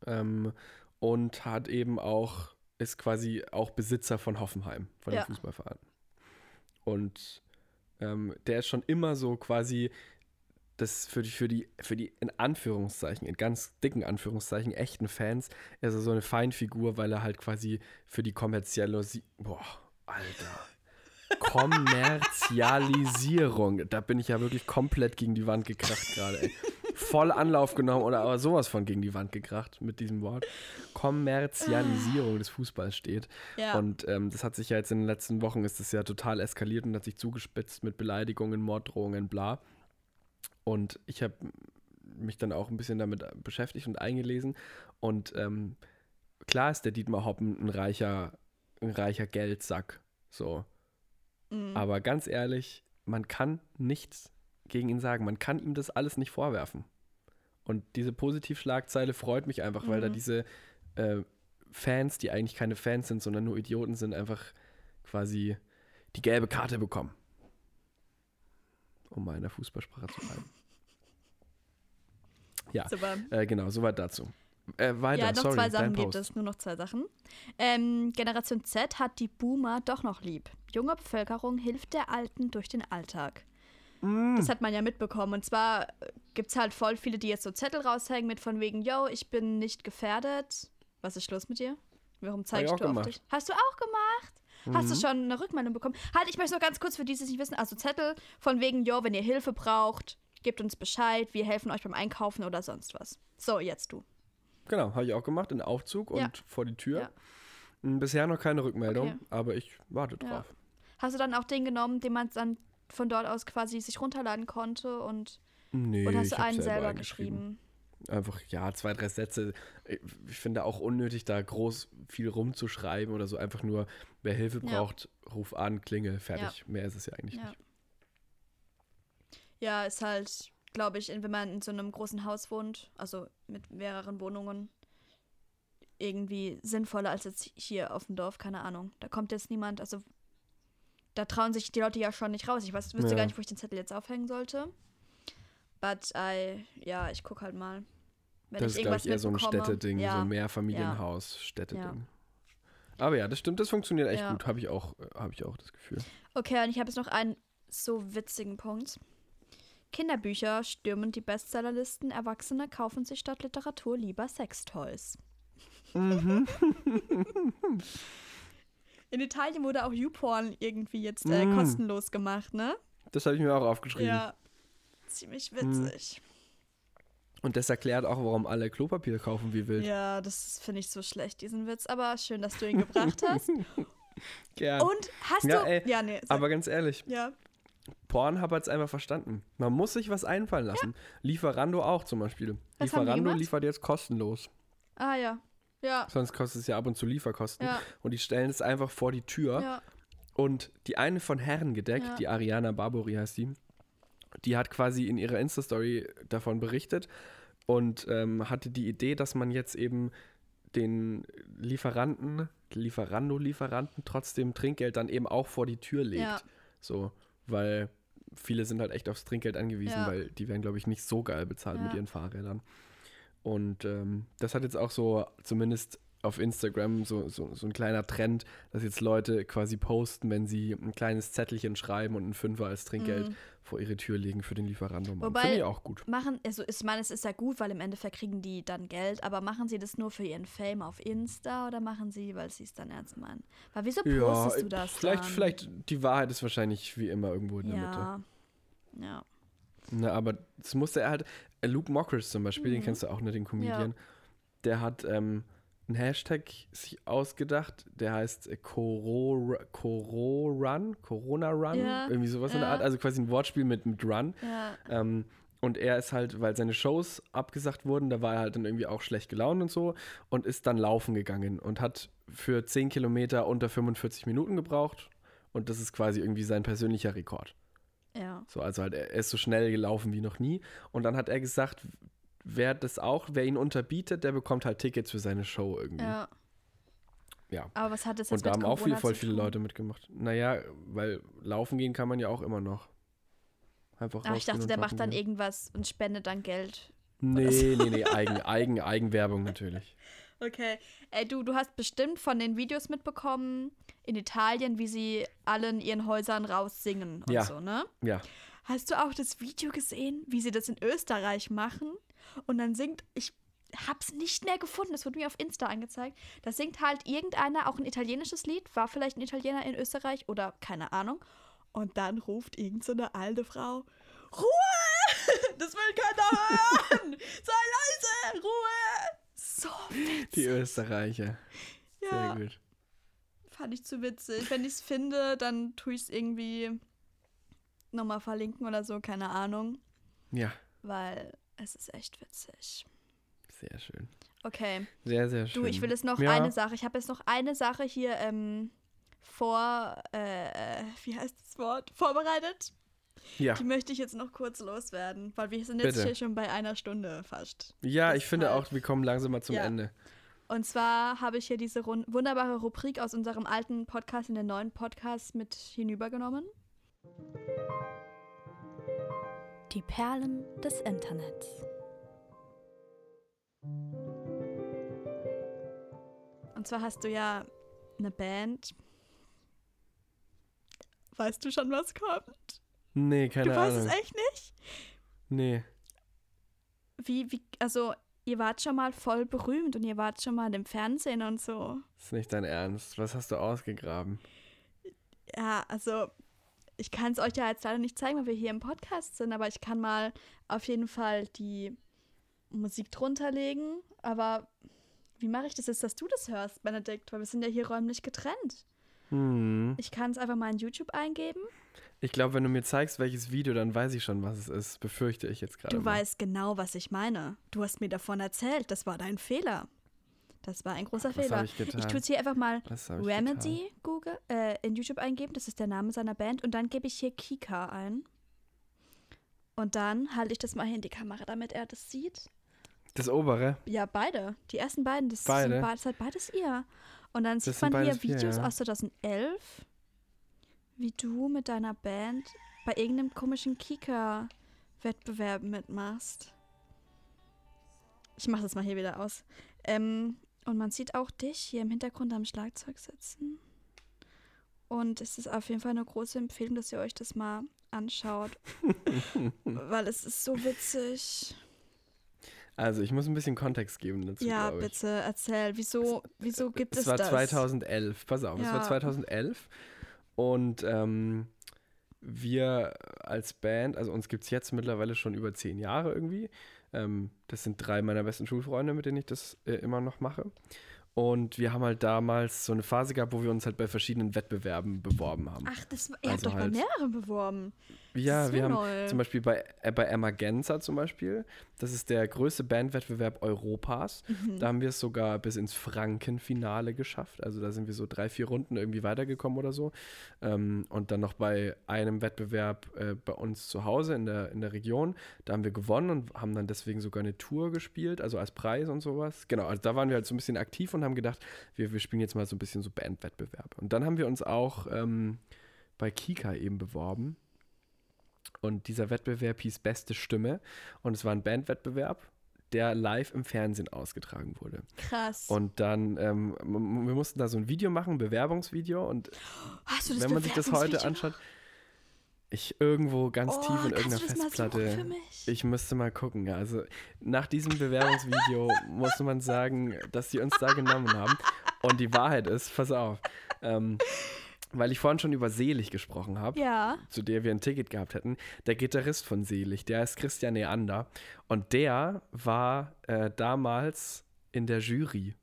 ähm, und hat eben auch, ist quasi auch Besitzer von Hoffenheim, von Ja. dem Fußballverein. Und ähm, der ist schon immer so quasi das für die, für die, für die in Anführungszeichen, in ganz dicken Anführungszeichen, echten Fans, ist er so eine Feinfigur, weil er halt quasi für die kommerzielle, boah, Alter. Kommerzialisierung. Da bin ich ja wirklich komplett gegen die Wand gekracht gerade, ey. Voll Anlauf genommen oder aber sowas von gegen die Wand gekracht mit diesem Wort. Kommerzialisierung des Fußballs steht. Ja. Und ähm, das hat sich ja jetzt in den letzten Wochen ist das ja total eskaliert und hat sich zugespitzt mit Beleidigungen, Morddrohungen, bla. Und ich habe mich dann auch ein bisschen damit beschäftigt und eingelesen. Und ähm, klar ist der Dietmar Hoppen ein reicher, ein reicher Geldsack. So. Mhm. Aber ganz ehrlich, man kann nichts gegen ihn sagen. Man kann ihm das alles nicht vorwerfen. Und diese Positivschlagzeile freut mich einfach, weil da Mhm. diese äh, Fans, die eigentlich keine Fans sind, sondern nur Idioten sind, einfach quasi die gelbe Karte bekommen. Um mal in der Fußballsprache zu bleiben. Ja, äh, genau, soweit dazu. Äh, weiter, Ja, noch sorry, zwei Sachen gibt es, nur noch zwei Sachen. Ähm, Generation Z hat die Boomer doch noch lieb. Junge Bevölkerung hilft der Alten durch den Alltag. Mm. Das hat man ja mitbekommen. Und zwar gibt es halt voll viele, die jetzt so Zettel raushängen mit von wegen, yo, ich bin nicht gefährdet. Was ist los mit dir? Warum zeigst du auf dich? Hast du auch gemacht? Hast du Mhm. schon eine Rückmeldung bekommen? Halt, ich möchte noch ganz kurz für die, die es nicht wissen. Also Zettel von wegen, yo, wenn ihr Hilfe braucht, gebt uns Bescheid. Wir helfen euch beim Einkaufen oder sonst was. So, jetzt du. Genau, habe ich auch gemacht, in Aufzug und Ja. vor die Tür. Ja. Mm, Bisher noch keine Rückmeldung, Okay. aber ich warte Ja. drauf. Hast du dann auch den genommen, den man dann von dort aus quasi sich runterladen konnte und Nee, oder hast du einen selber eingeschrieben. geschrieben? Einfach, ja, zwei, drei Sätze. Ich finde auch unnötig, da groß viel rumzuschreiben oder so. Einfach nur, wer Hilfe Ja. braucht, ruf an, klingel, fertig. Mehr ist es ja eigentlich Ja. nicht. Ja, ist halt, glaube ich, wenn man in so einem großen Haus wohnt, also mit mehreren Wohnungen, irgendwie sinnvoller als jetzt hier auf dem Dorf, keine Ahnung. Da kommt jetzt niemand, also da trauen sich die Leute ja schon nicht raus. Ich weiß, wüsste Ja. gar nicht, wo ich den Zettel jetzt aufhängen sollte. But I, ja, ich guck halt mal. Wenn das ich ist, glaube ich, eher so ein. Städteding, ja, so ein Mehrfamilienhaus, Städteding. Ja. Aber ja, das stimmt, das funktioniert echt gut, habe ich, auch, hab ich auch das Gefühl. Okay, und ich habe jetzt noch einen so witzigen Punkt. Kinderbücher stürmen die Bestsellerlisten, Erwachsene kaufen sich statt Literatur lieber Sextoys. Mhm. In Italien wurde auch YouPorn irgendwie jetzt äh, Mm. kostenlos gemacht, ne? Das habe ich mir auch aufgeschrieben. Ja. Ziemlich witzig. Und das erklärt auch, warum alle Klopapier kaufen wie wild. Ja, das finde ich so schlecht, diesen Witz. Aber schön, dass du ihn gebracht hast. Gern. Und hast Ja, du. ey, ja, nee. Sag, Aber ganz ehrlich, ja. Pornhub hat es einfach verstanden. Man muss sich was einfallen lassen. Lieferando auch zum Beispiel. Was Lieferando liefert jetzt kostenlos. Ah, ja. Ja. Sonst kostet es ja ab und zu Lieferkosten. Ja. Und die stellen es einfach vor die Tür. Ja. Und die eine von Herren gedeckt, Ja. die Ariana Barbori heißt die, die hat quasi in ihrer Insta-Story davon berichtet und ähm, hatte die Idee, dass man jetzt eben den Lieferanten, Lieferando-Lieferanten trotzdem Trinkgeld dann eben auch vor die Tür legt. Ja. So, weil viele sind halt echt aufs Trinkgeld angewiesen, Ja. weil die werden, glaube ich, nicht so geil bezahlt mit Ja. ihren Fahrrädern. Und ähm, das hat jetzt auch so, zumindest auf Instagram, so, so, so ein kleiner Trend, dass jetzt Leute quasi posten, wenn sie ein kleines Zettelchen schreiben und einen Fünfer als Trinkgeld Mhm. vor ihre Tür legen für den Lieferando. Wobei- Finde ich auch gut. Machen, also ich meine, es ist ja gut, weil im Endeffekt kriegen die dann Geld, aber machen sie das nur für ihren Fame auf Insta oder machen sie, weil sie es dann ernst meinen? Weil wieso postest du das vielleicht, dann? vielleicht, die Wahrheit ist wahrscheinlich wie immer irgendwo in der Mitte. Ja. Ja. Na, aber das musste er halt. Äh, Luke Mockridge zum Beispiel, den Mhm. kennst du auch, ne, den Comedian. Der hat ähm, einen Hashtag sich ausgedacht, der heißt äh, Coro, Coro Run, Corona Run, Ja, irgendwie sowas in der ja. Art. Also quasi ein Wortspiel mit, mit Run. Ja. Ähm, und er ist halt, weil seine Shows abgesagt wurden, da war er halt dann irgendwie auch schlecht gelaunt und so und ist dann laufen gegangen und hat für 10 Kilometer unter 45 Minuten gebraucht. Und das ist quasi irgendwie sein persönlicher Rekord. Ja. So, also halt, er ist so schnell gelaufen wie noch nie. Und dann hat er gesagt, wer das auch, wer ihn unterbietet, der bekommt halt Tickets für seine Show irgendwie. Ja. Ja. Aber was hat das jetzt Und da haben auch viel, voll viele? Leute mitgemacht. Naja, weil laufen gehen kann man ja auch immer noch. Einfach Ach, ich dachte, der macht dann gehen. irgendwas und spendet dann Geld. Nee, nee, nee, Eigen, Eigen, Eigenwerbung natürlich. Okay. Ey, du, du hast bestimmt von den Videos mitbekommen in Italien, wie sie alle in ihren Häusern raus singen und Ja. so, ne? Ja. Hast du auch das Video gesehen, wie sie das in Österreich machen? Und dann singt, ich hab's nicht mehr gefunden, das wurde mir auf Insta angezeigt. Da singt halt irgendeiner auch ein italienisches Lied, war vielleicht ein Italiener in Österreich oder keine Ahnung. Und dann ruft irgend so eine alte Frau, Ruhe! Das will keiner hören! Sei leise! Ruhe! So witzig. Die Österreicher. Ja, Sehr gut. fand ich zu witzig. Wenn ich es finde, dann tue ich es irgendwie nochmal verlinken oder so, keine Ahnung. Ja, Weil es ist echt witzig. sehr schön. Okay. Sehr, sehr schön. Du, ich will jetzt noch ja. eine Sache. Ich habe jetzt noch eine Sache hier ähm, vor, äh, äh, wie heißt das Wort? Vorbereitet. Ja, Die möchte ich jetzt noch kurz loswerden, weil wir sind jetzt Bitte. hier schon bei einer Stunde fast. ja ich finde Deshalb- auch, wir kommen langsam mal zum Ja. Ende. Und zwar habe ich hier diese wunderbare Rubrik aus unserem alten Podcast in den neuen Podcast mit hinübergenommen. Die Perlen des Internets. Und zwar hast du ja eine Band. Weißt du schon, was kommt? Nee, keine du weißt Ahnung. es echt nicht? Nee. Wie, wie, also, ihr wart schon mal voll berühmt und ihr wart schon mal im Fernsehen und so. Ist nicht dein Ernst. Was hast du ausgegraben? Ja, also ich kann es euch ja jetzt leider nicht zeigen, weil wir hier im Podcast sind, aber ich kann mal auf jeden Fall die Musik drunter legen. Aber wie mache ich das jetzt, dass du das hörst, Benedikt? Weil wir sind ja hier räumlich getrennt. Hm. Ich kann es einfach mal in YouTube eingeben. Ich glaube, wenn du mir zeigst, welches Video, dann weiß ich schon, was es ist. Befürchte ich jetzt gerade. Du mal. weißt genau, was ich meine. Du hast mir davon erzählt. Das war dein Fehler. Das war ein großer hab Fehler. ich getan? tue jetzt hier einfach mal ich Remedy Google, äh, in YouTube eingeben. Das ist der Name seiner Band. Und dann gebe ich hier Kika ein. Und dann halte ich das mal hier in die Kamera, damit er das sieht. Das obere. Ja, beide. Die ersten beiden. Das, Beide? Sind, das hat beides ihr. Und dann sieht man hier Videos ja. aus 2011, wie du mit deiner Band bei irgendeinem komischen Kika-Wettbewerb mitmachst. Ich mache das mal hier wieder aus. Ähm, und man sieht auch dich hier im Hintergrund am Schlagzeug sitzen. Und es ist auf jeden Fall eine große Empfehlung, dass ihr euch das mal anschaut. weil es ist so witzig. Also, ich muss ein bisschen Kontext geben dazu. Ja, bitte erzähl. Wieso, wieso gibt es, Es war das? 2011. Pass auf, es war Ja. 2011. Und ähm, wir als Band, also uns gibt es jetzt mittlerweile schon über zehn Jahre irgendwie. Ähm, das sind drei meiner besten Schulfreunde, mit denen ich das äh, immer noch mache. Und wir haben halt damals so eine Phase gehabt, wo wir uns halt bei verschiedenen Wettbewerben beworben haben. Ach, das, ihr Also habt euch bei halt- mehreren beworben. Ja, wir haben neu. zum Beispiel bei, äh, bei Emergenza zum Beispiel, das ist der größte Bandwettbewerb Europas. Mhm. Da haben wir es sogar bis ins Frankenfinale geschafft. Also da sind wir so drei, vier Runden irgendwie weitergekommen oder so. Ähm, und dann noch bei einem Wettbewerb äh, bei uns zu Hause in der, in der Region. Da haben wir gewonnen und haben dann deswegen sogar eine Tour gespielt, also als Preis und sowas. Genau, also da waren wir halt so ein bisschen aktiv und haben gedacht, wir, wir spielen jetzt mal so ein bisschen so Bandwettbewerb. Und dann haben wir uns auch ähm, bei Kika eben beworben. Und dieser Wettbewerb hieß Beste Stimme. Und es war ein Bandwettbewerb, der live im Fernsehen ausgetragen wurde. Krass. Und dann, ähm, wir mussten da so ein Video machen, ein Bewerbungsvideo. Und wenn man sich das heute anschaut, ich irgendwo ganz oh, tief in irgendeiner mal Festplatte. suchen für mich? Ich müsste mal gucken. Also nach diesem Bewerbungsvideo muss man sagen, dass die uns da genommen haben. Und die Wahrheit ist, pass auf, ähm, weil ich vorhin schon über Selig gesprochen habe, ja. zu der wir ein Ticket gehabt hätten, der Gitarrist von Selig, der ist Christian Neander. Und der war äh, damals in der Jury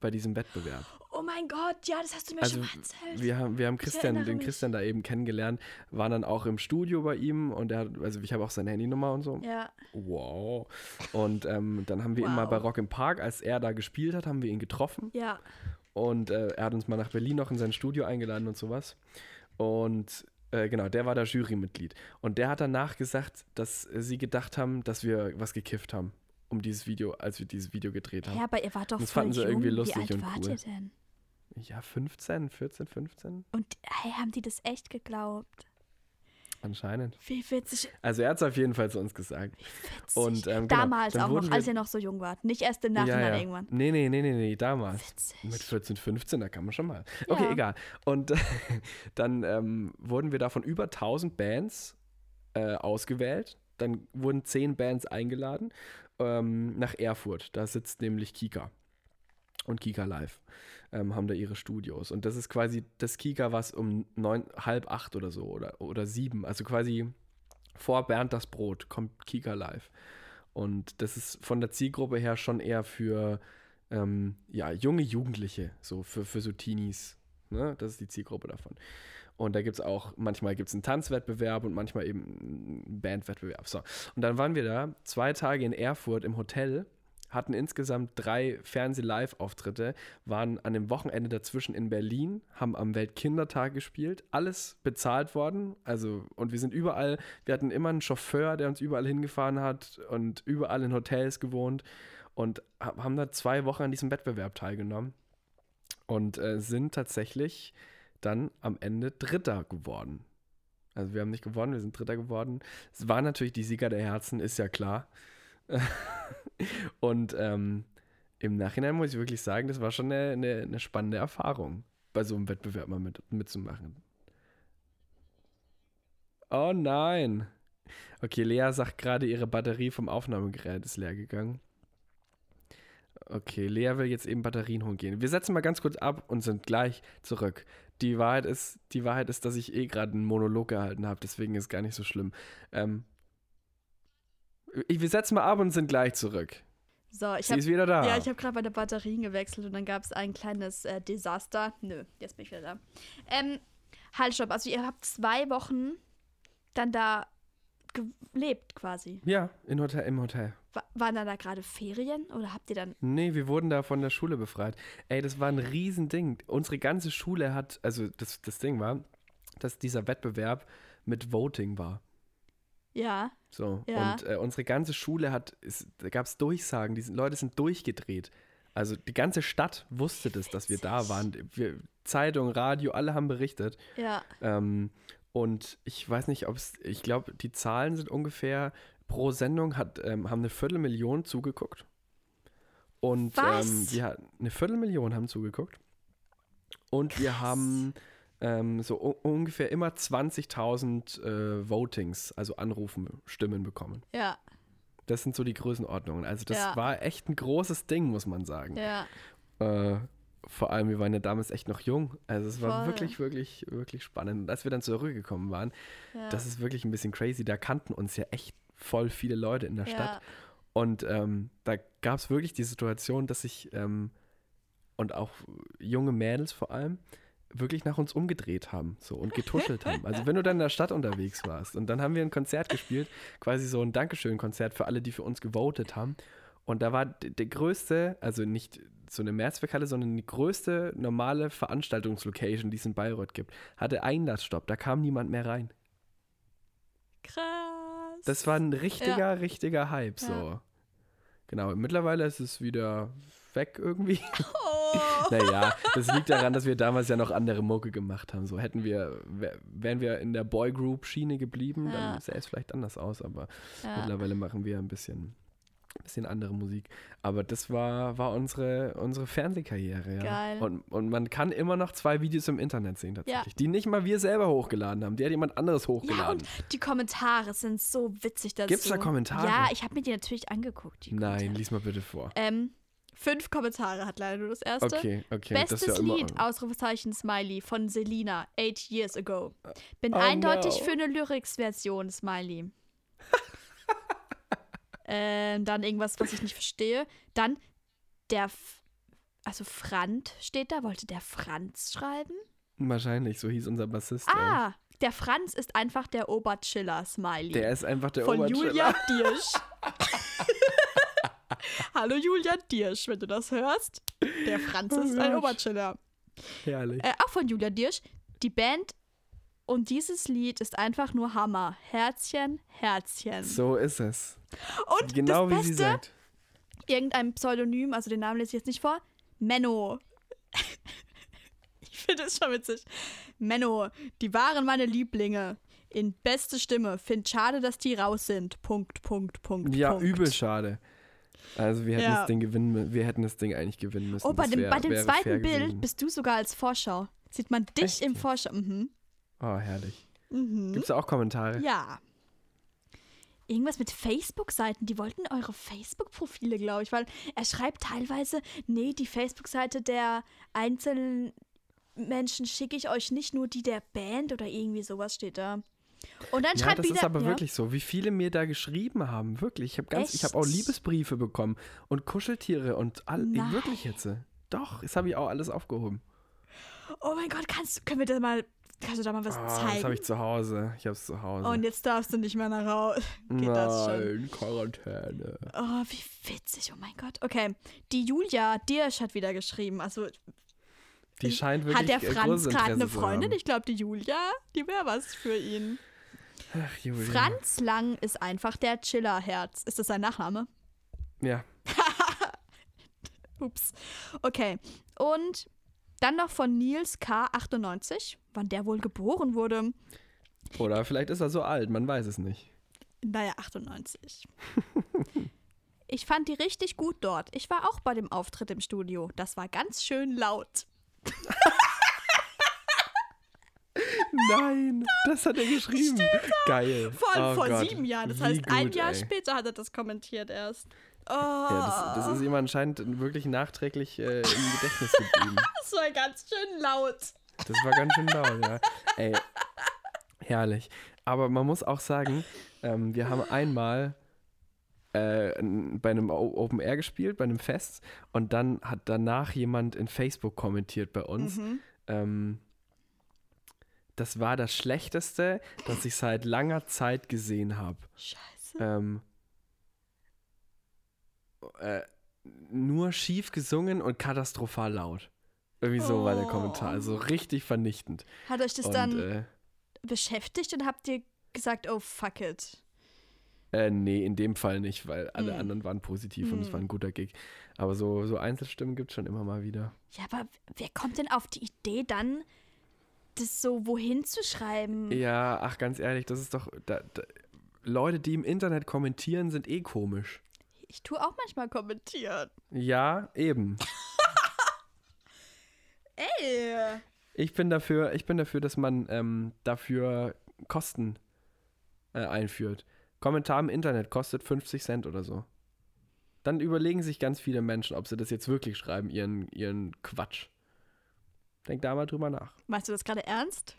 bei diesem Wettbewerb. Oh mein Gott, ja, das hast du mir Also schon mal erzählt. wir haben, wir haben Christian, den mich. Christian da eben kennengelernt, waren dann auch im Studio bei ihm und er also ich habe auch seine Handynummer und so. ja. Wow. Und ähm, dann haben wir ihn mal Wow. bei Rock im Park, als er da gespielt hat, haben wir ihn getroffen. Ja. Und äh, er hat uns mal nach Berlin noch in sein Studio eingeladen und sowas. Und äh, genau, der war da Jurymitglied. Und der hat danach gesagt, dass sie gedacht haben, dass wir was gekifft haben, um dieses Video, als wir dieses Video gedreht haben. Ja, aber ihr wart doch Das voll fanden sie jung. irgendwie lustig Wie alt und wart cool. ihr denn? Ja, 15, 14, 15 Und hey, haben die das echt geglaubt? Anscheinend. Wie witzig. Also er hat es auf jeden Fall zu uns gesagt. witzig. Und, ähm, genau, Damals auch noch, als ihr noch so jung wart. Nicht erst im Nachhinein ja, ja. irgendwann. Nee, nee, nee, nee, nee, damals. Witzig. Mit 14, 15, da kann man schon mal. Okay, Ja. egal. Und dann ähm, wurden wir da von über 1000 Bands äh, ausgewählt. Dann wurden 10 Bands eingeladen ähm, nach Erfurt. Da sitzt nämlich Kika. Und Kika Live ähm, haben da ihre Studios. Und das ist quasi das Kika, was um neun, halb acht oder so oder, oder sieben, also quasi vor Bernd das Brot kommt Kika Live. Und das ist von der Zielgruppe her schon eher für ähm, ja, junge Jugendliche, so für, für so Teenies. Ne? Das ist die Zielgruppe davon. Und da gibt es auch, manchmal gibt es einen Tanzwettbewerb und manchmal eben einen Bandwettbewerb. So. Und dann waren wir da zwei Tage in Erfurt im Hotel, hatten insgesamt drei Fernseh-Live-Auftritte, waren an dem Wochenende dazwischen in Berlin, haben am Weltkindertag gespielt, alles bezahlt worden. Also, und wir sind überall, wir hatten immer einen Chauffeur, der uns überall hingefahren hat und überall in Hotels gewohnt und ha- haben da zwei Wochen an diesem Wettbewerb teilgenommen und äh, sind tatsächlich dann am Ende Dritter geworden. Also wir haben nicht gewonnen, wir sind Dritter geworden. Es waren natürlich die Sieger der Herzen, ist ja klar. und ähm, im Nachhinein muss ich wirklich sagen, das war schon eine, eine, eine spannende Erfahrung, bei so einem Wettbewerb mal mit, mitzumachen. Oh nein. Okay, Lea sagt gerade, ihre Batterie vom Aufnahmegerät ist leer gegangen. Okay, Lea will jetzt eben Batterien holen gehen. Wir setzen mal ganz kurz ab und sind gleich zurück. Die Wahrheit ist, die Wahrheit ist, dass ich eh gerade einen Monolog gehalten habe, deswegen ist gar nicht so schlimm. Ähm, wir setzen mal ab und sind gleich zurück. So, ich Sie habe ist wieder da. ja, ich hab gerade meine Batterien gewechselt und dann gab es ein kleines äh, Desaster. Nö, jetzt bin ich wieder da. Ähm, Halt, stopp. Also ihr habt zwei Wochen dann da gelebt quasi. Ja, in Hotel, im Hotel. Wa- waren dann da gerade Ferien oder habt ihr dann. Nee, wir wurden da von der Schule befreit. Ey, das war ein Riesending. Unsere ganze Schule hat, also das, das Ding war, dass dieser Wettbewerb mit Voting war. Ja. So. Ja. Und äh, unsere ganze Schule hat, es, da gab es Durchsagen, die Leute sind durchgedreht. Also die ganze Stadt wusste das, dass wir da waren. Wir, Zeitung, Radio, alle haben berichtet. Ja. Ähm, und ich weiß nicht, ob es, ich glaube, die Zahlen sind ungefähr, pro Sendung hat, ähm, haben eine Viertelmillion zugeguckt. Und Was? Ähm, wir eine Viertelmillion haben zugeguckt. Und wir haben ähm, so ungefähr immer 20.000 äh, Votings, also Anrufen, Stimmen bekommen. Ja. Das sind so die Größenordnungen. Also das Ja. war echt ein großes Ding, muss man sagen. Ja. Äh, vor allem, wir waren ja damals echt noch jung. Also es war Voll. wirklich, wirklich, wirklich spannend. Und als wir dann zurückgekommen waren, ja. das ist wirklich ein bisschen crazy. Da kannten uns ja echt voll viele Leute in der ja. Stadt. Und ähm, da gab es wirklich die Situation, dass sich ähm, und auch junge Mädels vor allem wirklich nach uns umgedreht haben so und getuschelt haben. Also wenn du dann in der Stadt unterwegs warst und dann haben wir ein Konzert gespielt, quasi so ein Dankeschön-Konzert für alle, die für uns gewotet haben. Und da war der größte, also nicht so eine Mehrzweckhalle, sondern die größte normale Veranstaltungslocation, die es in Bayreuth gibt, hatte Einlassstopp. Da kam niemand mehr rein. Krass. Das war ein richtiger, richtiger Hype. So. Ja. Genau. Mittlerweile ist es wieder weg irgendwie. Oh. naja, das liegt daran, dass wir damals ja noch andere Mucke gemacht haben. So hätten wir, wär- wären wir in der Boygroup-Schiene geblieben, Ja. dann sähe es vielleicht anders aus. Aber Ja. mittlerweile machen wir ein bisschen, bisschen andere Musik. Aber das war, war unsere, unsere Fernsehkarriere. Ja. Geil. Und, und man kann immer noch zwei Videos im Internet sehen Ja. tatsächlich, die nicht mal wir selber hochgeladen haben. Die hat jemand anderes Ja, hochgeladen. und die Kommentare sind so witzig dazu. Gibt's da Kommentare? Ja, ich habe mir die natürlich angeguckt. Die Nein, lies mal bitte vor. Ähm, fünf Kommentare hat leider nur das erste. Okay, okay. Bestes ja immer, Lied, Ausrufezeichen Smiley von Selina, eight years ago. Bin Oh eindeutig no. für eine Lyrics-Version, Smiley. ähm, dann irgendwas, was ich nicht verstehe. Dann der, F also Franz steht da, wollte der Franz schreiben? Wahrscheinlich, so hieß unser Bassist. ey. Ah, der Franz ist einfach der Oberchiller, Smiley. Der ist einfach der von Oberchiller. Julia Dirsch. Hallo Julia Dirsch, wenn du das hörst. Der Franz Oh ist ein Gott. Oberchiller. Herrlich. Äh, auch von Julia Dirsch. Die Band und dieses Lied ist einfach nur Hammer. Herzchen, Herzchen. So ist es. und Genau wie das sie Beste, sagt. irgendein Pseudonym, also den Namen lese ich jetzt nicht vor. Menno. ich finde es schon witzig. Menno, die waren meine Lieblinge. In beste Stimme. Find schade, dass die raus sind. Punkt, Punkt, Punkt. Ja, Punkt. übel schade. Also wir hätten Ja. das Ding gewinnen wir hätten das Ding eigentlich gewinnen müssen. Oh, bei Das dem, wär- bei dem zweiten Bild gewesen. bist du sogar als Vorschau. Sieht man dich Echt im? Vorschau. Mhm. Oh, herrlich. Mhm. Gibt es da auch Kommentare? Ja. Irgendwas mit Facebook-Seiten. Die wollten eure Facebook-Profile, glaube ich, weil er schreibt teilweise, nee, die Facebook-Seite der einzelnen Menschen schicke ich euch nicht nur die der Band oder irgendwie sowas steht da. Und dann Ja, schreibt das wieder. ist aber ja, wirklich so, wie viele mir da geschrieben haben, wirklich. Ich habe ganz, ich habe auch? Liebesbriefe bekommen und Kuscheltiere und all, Nein. wirklich jetzt. Doch, das habe ich auch alles aufgehoben. Oh mein Gott, kannst, können wir da mal, kannst du da mal was das zeigen? habe ich zu Hause. Ich habe es zu Hause. Und jetzt darfst du nicht mehr nach Hause. Geht das schon? Nein, Quarantäne. Oh, wie witzig, oh mein Gott. Okay, die Julia Dirsch hat wieder geschrieben. Also Die scheint wirklich hat der äh, Franz gerade eine Freundin? Ich glaube, die Julia, die wäre was für ihn. Ach, Julia. Franz Lang ist einfach der Chillerherz. Ist das sein Nachname? Ja, Ups. Okay. Und dann noch von Nils K98, wann der wohl geboren wurde. oder vielleicht ist er so alt, man weiß es nicht. Naja, 98. Ich fand die richtig gut dort. Ich war auch bei dem Auftritt im Studio. Das war ganz schön laut. Nein, das hat er geschrieben. Geil. Vor allem Oh vor Gott, sieben Jahren. Das wie heißt, ein gut, Jahr ey. später hat er das kommentiert erst. Oh, Ja, das, das ist ihm anscheinend wirklich nachträglich äh, im Gedächtnis geblieben. das war ganz schön laut. Das war ganz schön laut, ja. Ey, herrlich. Aber man muss auch sagen, ähm, wir haben einmal äh, bei einem Open Air gespielt, bei einem Fest, und dann hat danach jemand in Facebook kommentiert bei uns, Mhm. ähm, das war das Schlechteste, das ich seit langer Zeit gesehen habe. Scheiße. Ähm, äh, nur schief gesungen und katastrophal laut. Irgendwie so war der Kommentar. Also richtig vernichtend. Hat euch das und, dann äh, beschäftigt und habt ihr gesagt, oh fuck it? Äh, nee, in dem Fall nicht, weil alle Hm. anderen waren positiv und es Hm. war ein guter Gig. Aber so, so Einzelstimmen gibt es schon immer mal wieder. Ja, aber wer kommt denn auf die Idee dann, das so wohin zu schreiben? Ja, ach, ganz ehrlich, das ist doch. Da, da, Leute, die im Internet kommentieren, sind eh komisch. Ich tue auch manchmal kommentieren. Ja, eben. Ey! Ich bin dafür, ich bin dafür, dass man ähm, dafür Kosten äh, einführt. Kommentar im Internet kostet 50 Cent oder so. Dann überlegen sich ganz viele Menschen, ob sie das jetzt wirklich schreiben, ihren, ihren Quatsch. Denk da mal drüber nach. Meinst du das gerade ernst?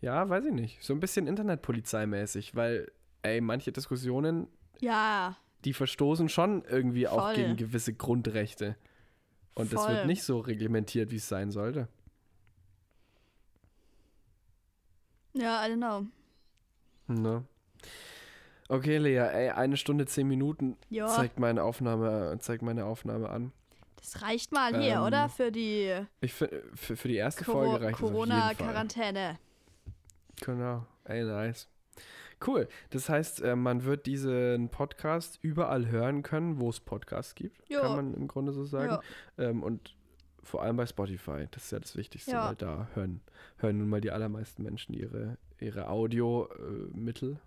Ja, weiß ich nicht. So ein bisschen Internetpolizeimäßig, weil, ey, manche Diskussionen, Ja. die verstoßen schon irgendwie auch Voll. gegen gewisse Grundrechte. Und das wird Voll. nicht so reglementiert, wie es sein sollte. Ja, I don't know. Ne? Okay, Lea, ey, eine Stunde, zehn Minuten Ja, zeigt meine Aufnahme, zeigt meine Aufnahme an. Das reicht mal hier, Ähm, oder? Für die Ich für, für die erste Coro- Folge reicht es. Corona-Quarantäne. Genau, ey, nice. Cool. Das heißt, äh, man wird diesen Podcast überall hören können, wo es Podcasts gibt, Ja. kann man im Grunde so sagen. Ja. Ähm, und vor allem bei Spotify, das ist ja das Wichtigste, Ja. weil da hören, hören nun mal die allermeisten Menschen ihre, ihre Audio-Mittel.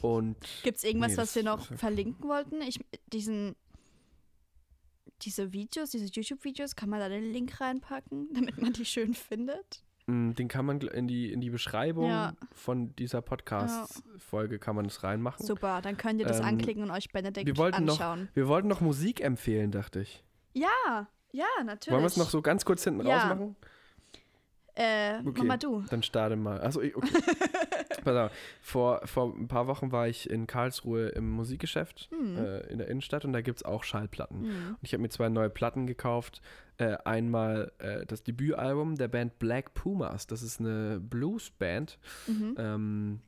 Und Gibt es irgendwas, Nee, was wir noch verlinken wollten? Ich, diesen, diese Videos, diese YouTube-Videos, kann man da den Link reinpacken, damit man die schön findet? mh, den kann man in die, in die Beschreibung Ja. von dieser Podcast-Folge kann man das reinmachen. Super, dann könnt ihr das Ähm, anklicken und euch Benedikt wir wollten noch- anschauen. Wir wollten noch Musik empfehlen, dachte ich. Ja, ja, natürlich. Wollen wir es noch so ganz kurz hinten Ja. raus machen? Äh, Okay. Mama, du. Dann starte mal. Also okay. Pass auf. Vor, vor ein paar Wochen war ich in Karlsruhe im Musikgeschäft Hm. äh, in der Innenstadt und da gibt es auch Schallplatten. Hm. Und ich habe mir zwei neue Platten gekauft. Äh, einmal äh, das Debütalbum der Band Black Pumas. Das ist eine Bluesband. Mhm. Ähm,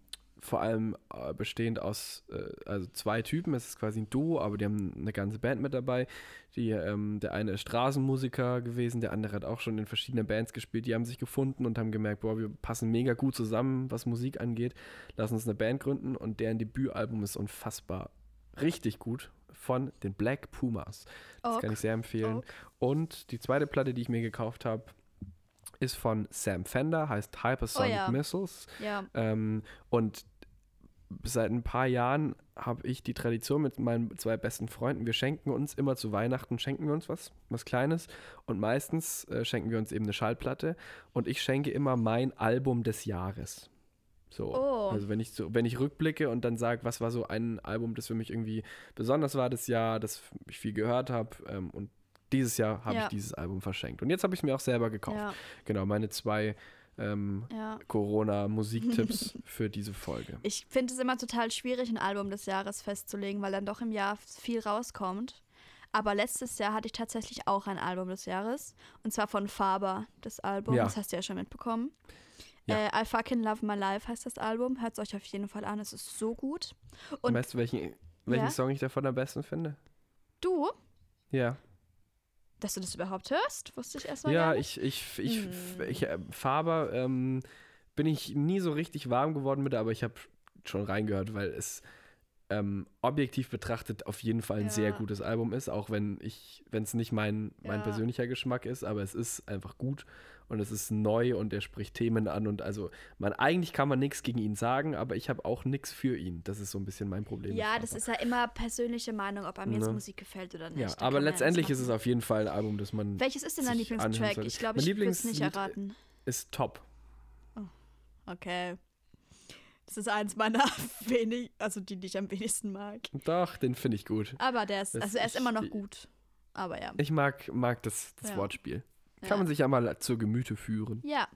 vor allem äh, bestehend aus äh, also zwei Typen. Es ist quasi ein Duo, aber die haben eine ganze Band mit dabei. Die, ähm, der eine ist Straßenmusiker gewesen, der andere hat auch schon in verschiedenen Bands gespielt. Die haben sich gefunden und haben gemerkt, boah, wir passen mega gut zusammen, was Musik angeht. Lass uns eine Band gründen und deren Debütalbum ist unfassbar richtig gut von den Black Pumas. Das Ok. kann ich sehr empfehlen. Ok. Und die zweite Platte, die ich mir gekauft habe, ist von Sam Fender, heißt Hypersonic Oh ja. Missiles. Ja. Ähm, und seit ein paar Jahren habe ich die Tradition mit meinen zwei besten Freunden. Wir schenken uns immer zu Weihnachten, schenken wir uns was, was Kleines. Und meistens äh, schenken wir uns eben eine Schallplatte. Und ich schenke immer mein Album des Jahres. So. Oh. Also wenn ich so, wenn ich rückblicke und dann sage, was war so ein Album, das für mich irgendwie besonders war das Jahr, das ich viel gehört habe. Ähm, und dieses Jahr habe Ja. ich dieses Album verschenkt. Und jetzt habe ich es mir auch selber gekauft. Ja, Genau, meine zwei ähm, ja. Corona-Musiktipps für diese Folge. Ich finde es immer total schwierig, ein Album des Jahres festzulegen, weil dann doch im Jahr viel rauskommt. Aber letztes Jahr hatte ich tatsächlich auch ein Album des Jahres. Und zwar von Faber, das Album. Ja. Das hast du ja schon mitbekommen. Ja. Äh, I Fucking Love My Life heißt das Album. Hört es euch auf jeden Fall an. Es ist so gut. Und- weißt du, welchen, welchen Ja? Song ich davon am besten finde? Du, Ja. Dass du das überhaupt hörst, wusste ich erstmal Ja, ich, ich, ich, Hm. ich, äh, Faber ähm, bin ich nie so richtig warm geworden mit, aber ich habe schon reingehört, weil es ähm, objektiv betrachtet auf jeden Fall ein Ja. sehr gutes Album ist, auch wenn ich, wenn es nicht mein, mein Ja. persönlicher Geschmack ist, aber es ist einfach gut und es ist neu und er spricht Themen an und also man eigentlich kann man nichts gegen ihn sagen, aber ich habe auch nichts für ihn. Das ist so ein bisschen mein Problem. Ja, das ist ja immer persönliche Meinung, ob einem jetzt Ne. Musik gefällt oder nicht. Ja, Da aber letztendlich ist es auf jeden Fall ein Album, das man Welches ist denn dein Lieblingstrack? Ich glaube, ich würde es nicht erraten. ist top. Okay. Das ist eins meiner wenig, also die, die ich am wenigsten mag. Doch, den finde ich gut. Aber der ist, Das- also er ist immer noch gut. Aber ja. Ich mag, mag das, das Ja. Wortspiel. Kann ja. man sich ja mal zur Gemüte führen. Ja.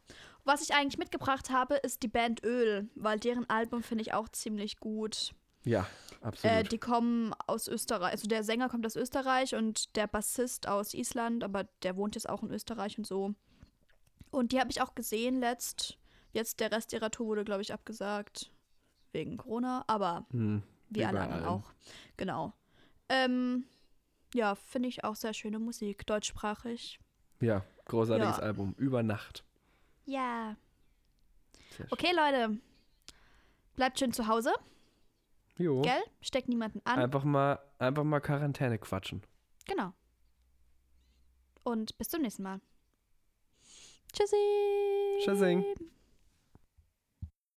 Was ich eigentlich mitgebracht habe, ist die Band Öl, weil deren Album finde ich auch ziemlich gut. Ja, Äh, absolut. die kommen aus Österreich, also der Sänger kommt aus Österreich und der Bassist aus Island, aber der wohnt jetzt auch in Österreich und so. Und die habe ich auch gesehen letzt. Jetzt der Rest ihrer Tour wurde, glaube ich, abgesagt. Wegen Corona, aber Hm, wie alle anderen auch. Genau. Ähm, ja, finde ich auch sehr schöne Musik, deutschsprachig. Ja, großartiges Ja. Album. Über Nacht. Ja. Okay, Leute. Bleibt schön zu Hause, Jo. gell? Steckt niemanden an. Einfach mal, einfach mal Quarantäne quatschen. Genau. Und bis zum nächsten Mal. Tschüssi. Tschüssing.